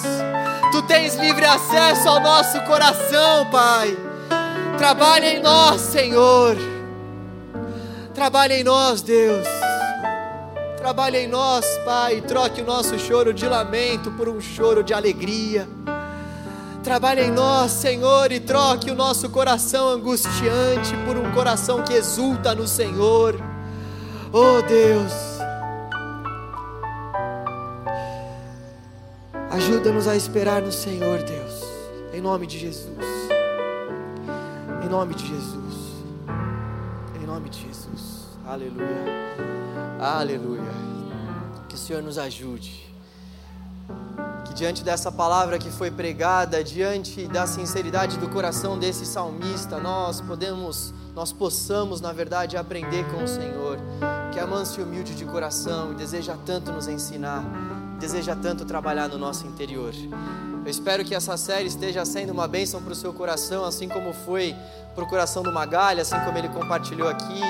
Tu tens livre acesso ao nosso coração, Pai. Trabalhe em nós, Senhor. Trabalhe em nós, Deus. Trabalhe em nós, Pai. Troque o nosso choro de lamento por um choro de alegria. Trabalhe em nós, Senhor, e troque o nosso coração angustiante por um coração que exulta no Senhor. Oh Deus, ajuda-nos a esperar no Senhor, Deus, em nome de Jesus. Em nome de Jesus. Em nome de Jesus. Aleluia. Aleluia. Que o Senhor nos ajude. Que diante dessa palavra que foi pregada, diante da sinceridade do coração desse salmista, nós podemos, nós possamos, na verdade, aprender com o Senhor, que é manso e humilde de coração e deseja tanto nos ensinar, deseja tanto trabalhar no nosso interior. Eu espero que essa série esteja sendo uma bênção para o seu coração, assim como foi para o coração do Magalha, assim como ele compartilhou aqui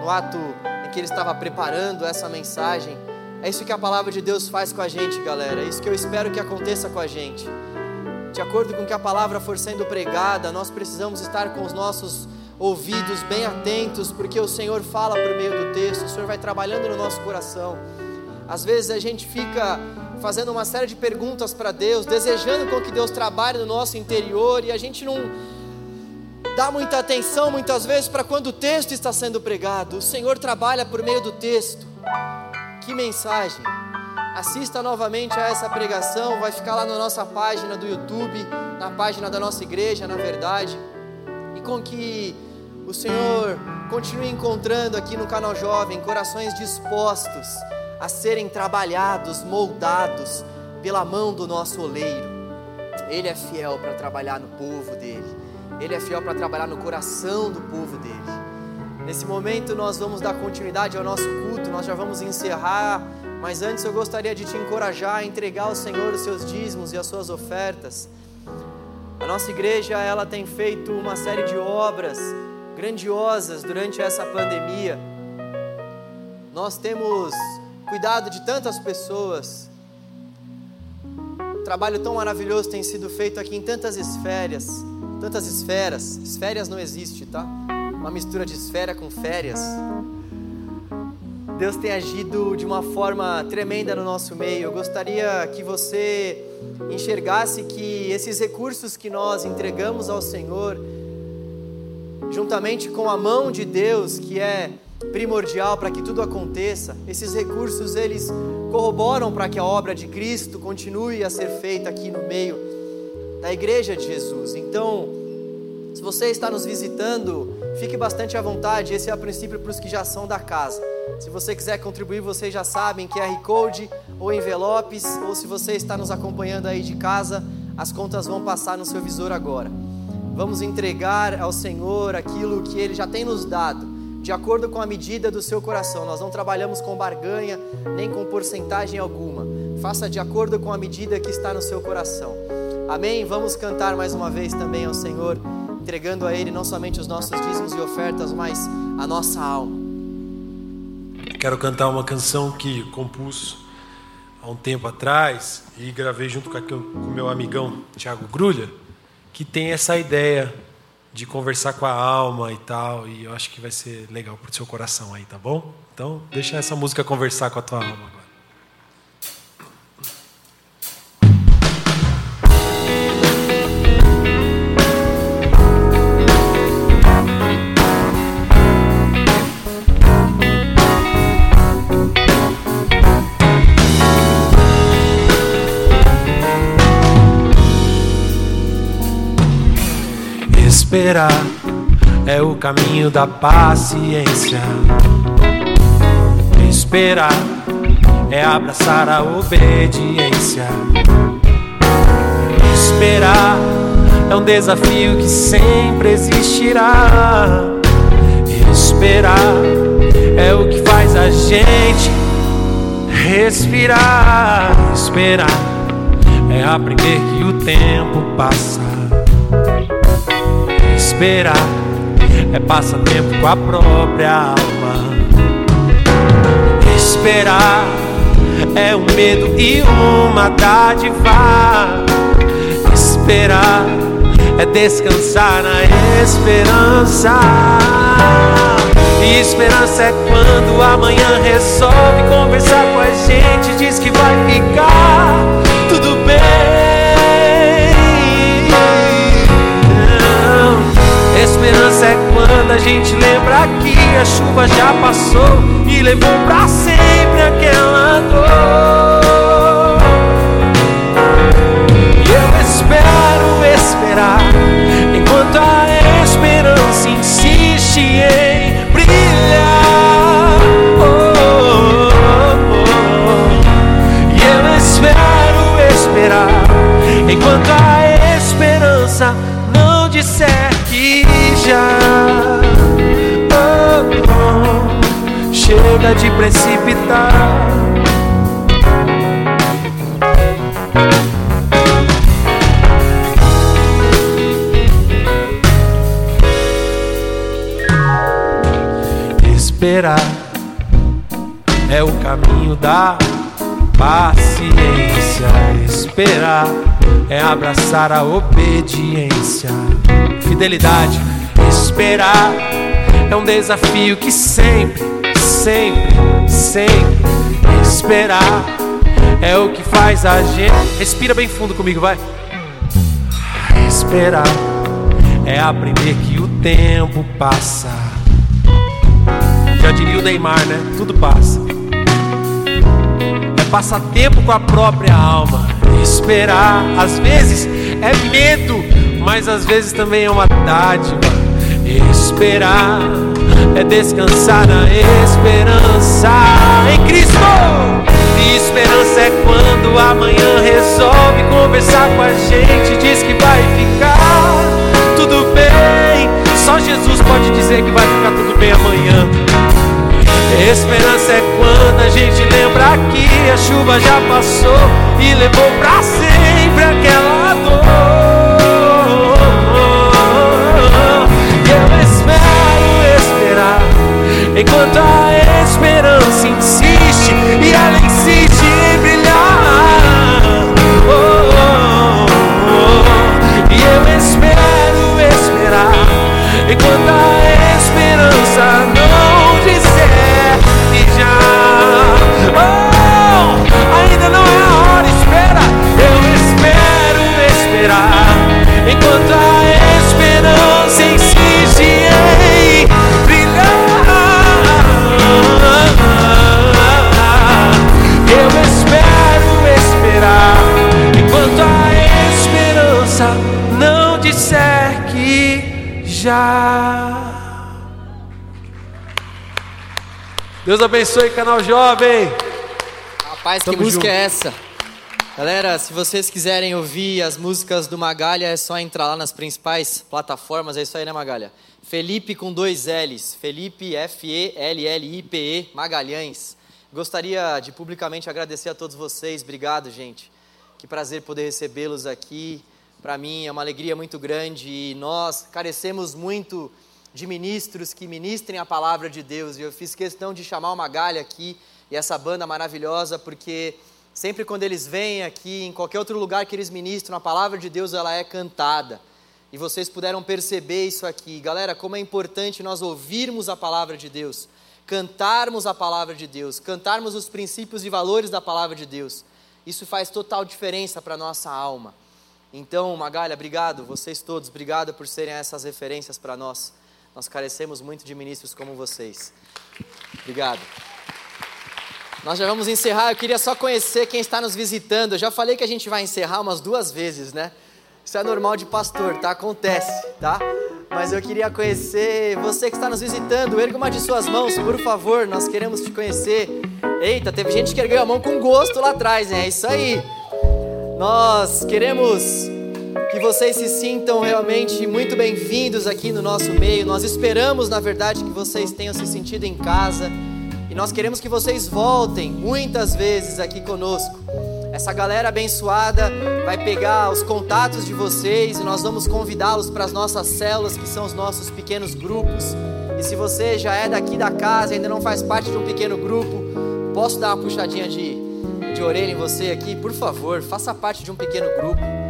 no ato em que ele estava preparando essa mensagem. É isso que a palavra de Deus faz com a gente, galera. É isso que eu espero que aconteça com a gente. De acordo com que a palavra for sendo pregada, nós precisamos estar com os nossos ouvidos bem atentos, porque o Senhor fala por meio do texto, o Senhor vai trabalhando no nosso coração. Às vezes a gente fica fazendo uma série de perguntas para Deus, desejando com que Deus trabalhe no nosso interior e a gente não dá muita atenção muitas vezes para quando o texto está sendo pregado. O Senhor trabalha por meio do texto. Que mensagem! Assista novamente a essa pregação, vai ficar lá na nossa página do YouTube, na página da nossa igreja, na verdade. E com que o Senhor continue encontrando aqui no canal Jovem corações dispostos a serem trabalhados, moldados pela mão do nosso oleiro. Ele é fiel para trabalhar no povo dele. Ele é fiel para trabalhar no coração do povo dele. Nesse momento nós vamos dar continuidade ao nosso culto, nós já vamos encerrar, mas antes eu gostaria de te encorajar a entregar ao Senhor os seus dízimos e as suas ofertas. A nossa igreja, ela tem feito uma série de obras grandiosas durante essa pandemia. Nós temos cuidado de tantas pessoas. Um trabalho tão maravilhoso tem sido feito aqui em tantas esferas tantas esferas. Esferas não existe, tá? Uma mistura de esfera com férias. Deus tem agido de uma forma tremenda no nosso meio. Eu gostaria que você enxergasse que esses recursos que nós entregamos ao Senhor, juntamente com a mão de Deus, que é primordial para que tudo aconteça, esses recursos eles corroboram para que a obra de Cristo continue a ser feita aqui no meio da igreja de Jesus. Então, se você está nos visitando, fique bastante à vontade. Esse é o princípio para os que já são da casa. Se você quiser contribuir, vocês já sabem que é Code ou envelopes, ou se você está nos acompanhando aí de casa, as contas vão passar no seu visor agora. Vamos entregar ao Senhor aquilo que Ele já tem nos dado, de acordo com a medida do seu coração. Nós não trabalhamos com barganha, nem com porcentagem alguma. Faça de acordo com a medida que está no seu coração. Amém? Vamos cantar mais uma vez também ao Senhor, entregando a Ele não somente os nossos dízimos e ofertas, mas a nossa alma. Quero cantar uma canção que compus há um tempo atrás e gravei junto com o meu amigão Tiago Grulha, que tem essa ideia de conversar com a alma e tal, e eu acho que vai ser legal para o seu coração aí, tá bom? Então, deixa essa música conversar com a tua alma agora. Esperar é o caminho da paciência. Esperar é abraçar a obediência. Esperar é um desafio que sempre existirá. Esperar é o que faz a gente respirar. Esperar é aprender que o tempo passa esperar é passatempo com a própria alma. Esperar é um medo e uma dádiva. Esperar é descansar na esperança. E esperança é quando amanhã resolve conversar com a gente, diz que vai ficar tudo bem. Esperança é quando a gente lembra que a chuva já passou e levou pra sempre aquela dor. E eu espero esperar enquanto a esperança insiste em brilhar. Oh, oh, oh. E eu espero esperar enquanto a de precipitar. Esperar é o caminho da paciência. Esperar é abraçar a obediência fidelidade. Esperar é um desafio que sempre, sempre, sempre esperar é o que faz a gente. Respira bem fundo comigo, vai. Esperar é aprender que o tempo passa. Já diria o Neymar, né? Tudo passa. É passar tempo com a própria alma. Esperar, às vezes é medo, mas às vezes também é uma dádiva. Esperar é descansar na esperança em Cristo. E esperança é quando amanhã resolve conversar com a gente, diz que vai ficar tudo bem. Só Jesus pode dizer que vai ficar tudo bem amanhã. Esperança é quando a gente lembra que a chuva já passou e levou pra sempre aquela dor. Enquanto a esperança insiste e ela insiste em brilhar. Oh, oh, oh. E eu espero esperar enquanto a esperança não disser que já. Oh, ainda não é a hora, espera. Eu espero esperar enquanto a Deus abençoe, canal jovem. Rapaz, que Tamo música junto. é essa? Galera, se vocês quiserem ouvir as músicas do Magalha, é só entrar lá nas principais plataformas. É isso aí, né, Magalha? Felipe com dois L's. Felipe, F-E-L-L-I-P-E, Magalhães. Gostaria de publicamente agradecer a todos vocês. Obrigado, gente. Que prazer poder recebê-los aqui. Para mim é uma alegria muito grande e nós carecemos muito de ministros que ministrem a palavra de Deus. E eu fiz questão de chamar o Magalha aqui e essa banda maravilhosa, porque sempre quando eles vêm aqui, em qualquer outro lugar que eles ministram, a palavra de Deus ela é cantada. E vocês puderam perceber isso aqui. Galera, como é importante nós ouvirmos a palavra de Deus, cantarmos a palavra de Deus, cantarmos os princípios e valores da palavra de Deus. Isso faz total diferença para a nossa alma. Então, Magalha, obrigado, vocês todos, obrigado por serem essas referências para nós. Nós carecemos muito de ministros como vocês. Obrigado. Nós já vamos encerrar. Eu queria só conhecer quem está nos visitando. Eu já falei que a gente vai encerrar umas duas vezes, né? Isso é normal de pastor, tá? Acontece, tá? Mas eu queria conhecer você que está nos visitando. Erga uma de suas mãos, por favor. Nós queremos te conhecer. Eita, teve gente que ergueu a mão com gosto lá atrás, hein? É isso aí. Nós queremos que vocês se sintam realmente muito bem-vindos aqui no nosso meio. Nós esperamos, na verdade, que vocês tenham se sentido em casa. E nós queremos que vocês voltem muitas vezes aqui conosco. Essa galera abençoada vai pegar os contatos de vocês e nós vamos convidá-los para as nossas células, que são os nossos pequenos grupos. E se você já é daqui da casa e ainda não faz parte de um pequeno grupo, posso dar uma puxadinha de, de orelha em você aqui? Por favor, faça parte de um pequeno grupo.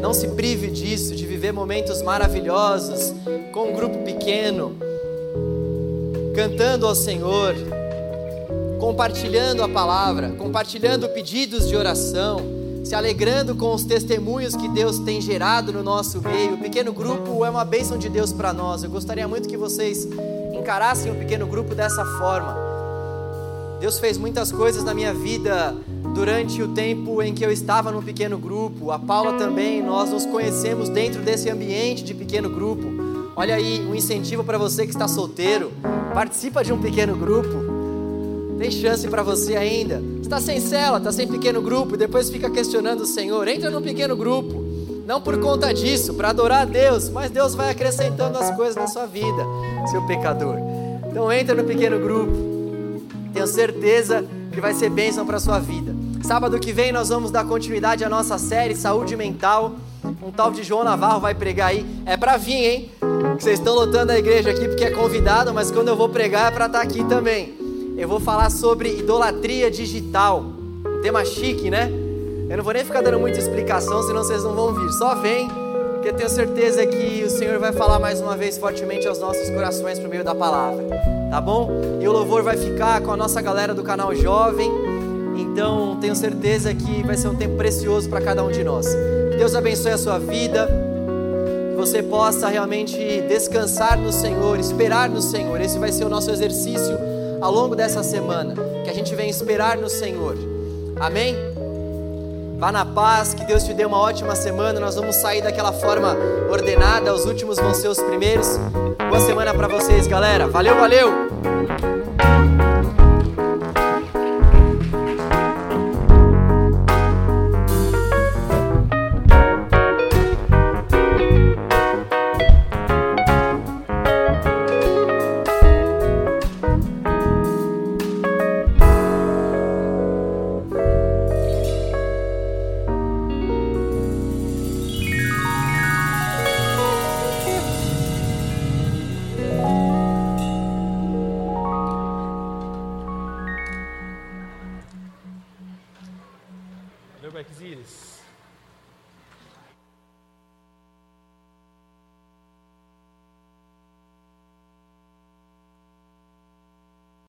Não se prive disso, de viver momentos maravilhosos com um grupo pequeno, cantando ao Senhor, compartilhando a palavra, compartilhando pedidos de oração, se alegrando com os testemunhos que Deus tem gerado no nosso meio. O pequeno grupo é uma bênção de Deus para nós. Eu gostaria muito que vocês encarassem o pequeno grupo dessa forma. Deus fez muitas coisas na minha vida durante o tempo em que eu estava num pequeno grupo. A Paula também, nós nos conhecemos dentro desse ambiente de pequeno grupo. Olha aí, um incentivo para você que está solteiro. Participa de um pequeno grupo. Tem chance para você ainda. Está sem cela, está sem pequeno grupo e depois fica questionando o Senhor. Entra num pequeno grupo. Não por conta disso, para adorar a Deus, mas Deus vai acrescentando as coisas na sua vida, seu pecador. Então entra no pequeno grupo. Tenho certeza que vai ser bênção para sua vida. Sábado que vem nós vamos dar continuidade à nossa série Saúde Mental. Um tal de João Navarro vai pregar aí. É para vir, hein? Vocês estão lotando a igreja aqui porque é convidado, mas quando eu vou pregar é para estar aqui também. Eu vou falar sobre idolatria digital. Um tema chique, né? Eu não vou nem ficar dando muita explicação, senão vocês não vão vir. Só vem, porque eu tenho certeza que o Senhor vai falar mais uma vez fortemente aos nossos corações por meio da palavra. Tá bom? E o louvor vai ficar com a nossa galera do canal Jovem. Então, tenho certeza que vai ser um tempo precioso para cada um de nós. Que Deus abençoe a sua vida. Que você possa realmente descansar no Senhor, esperar no Senhor. Esse vai ser o nosso exercício ao longo dessa semana, que a gente venha esperar no Senhor. Amém? Vá na paz, que Deus te dê uma ótima semana. Nós vamos sair daquela forma ordenada, os últimos vão ser os primeiros. Boa semana para vocês, galera. Valeu, valeu!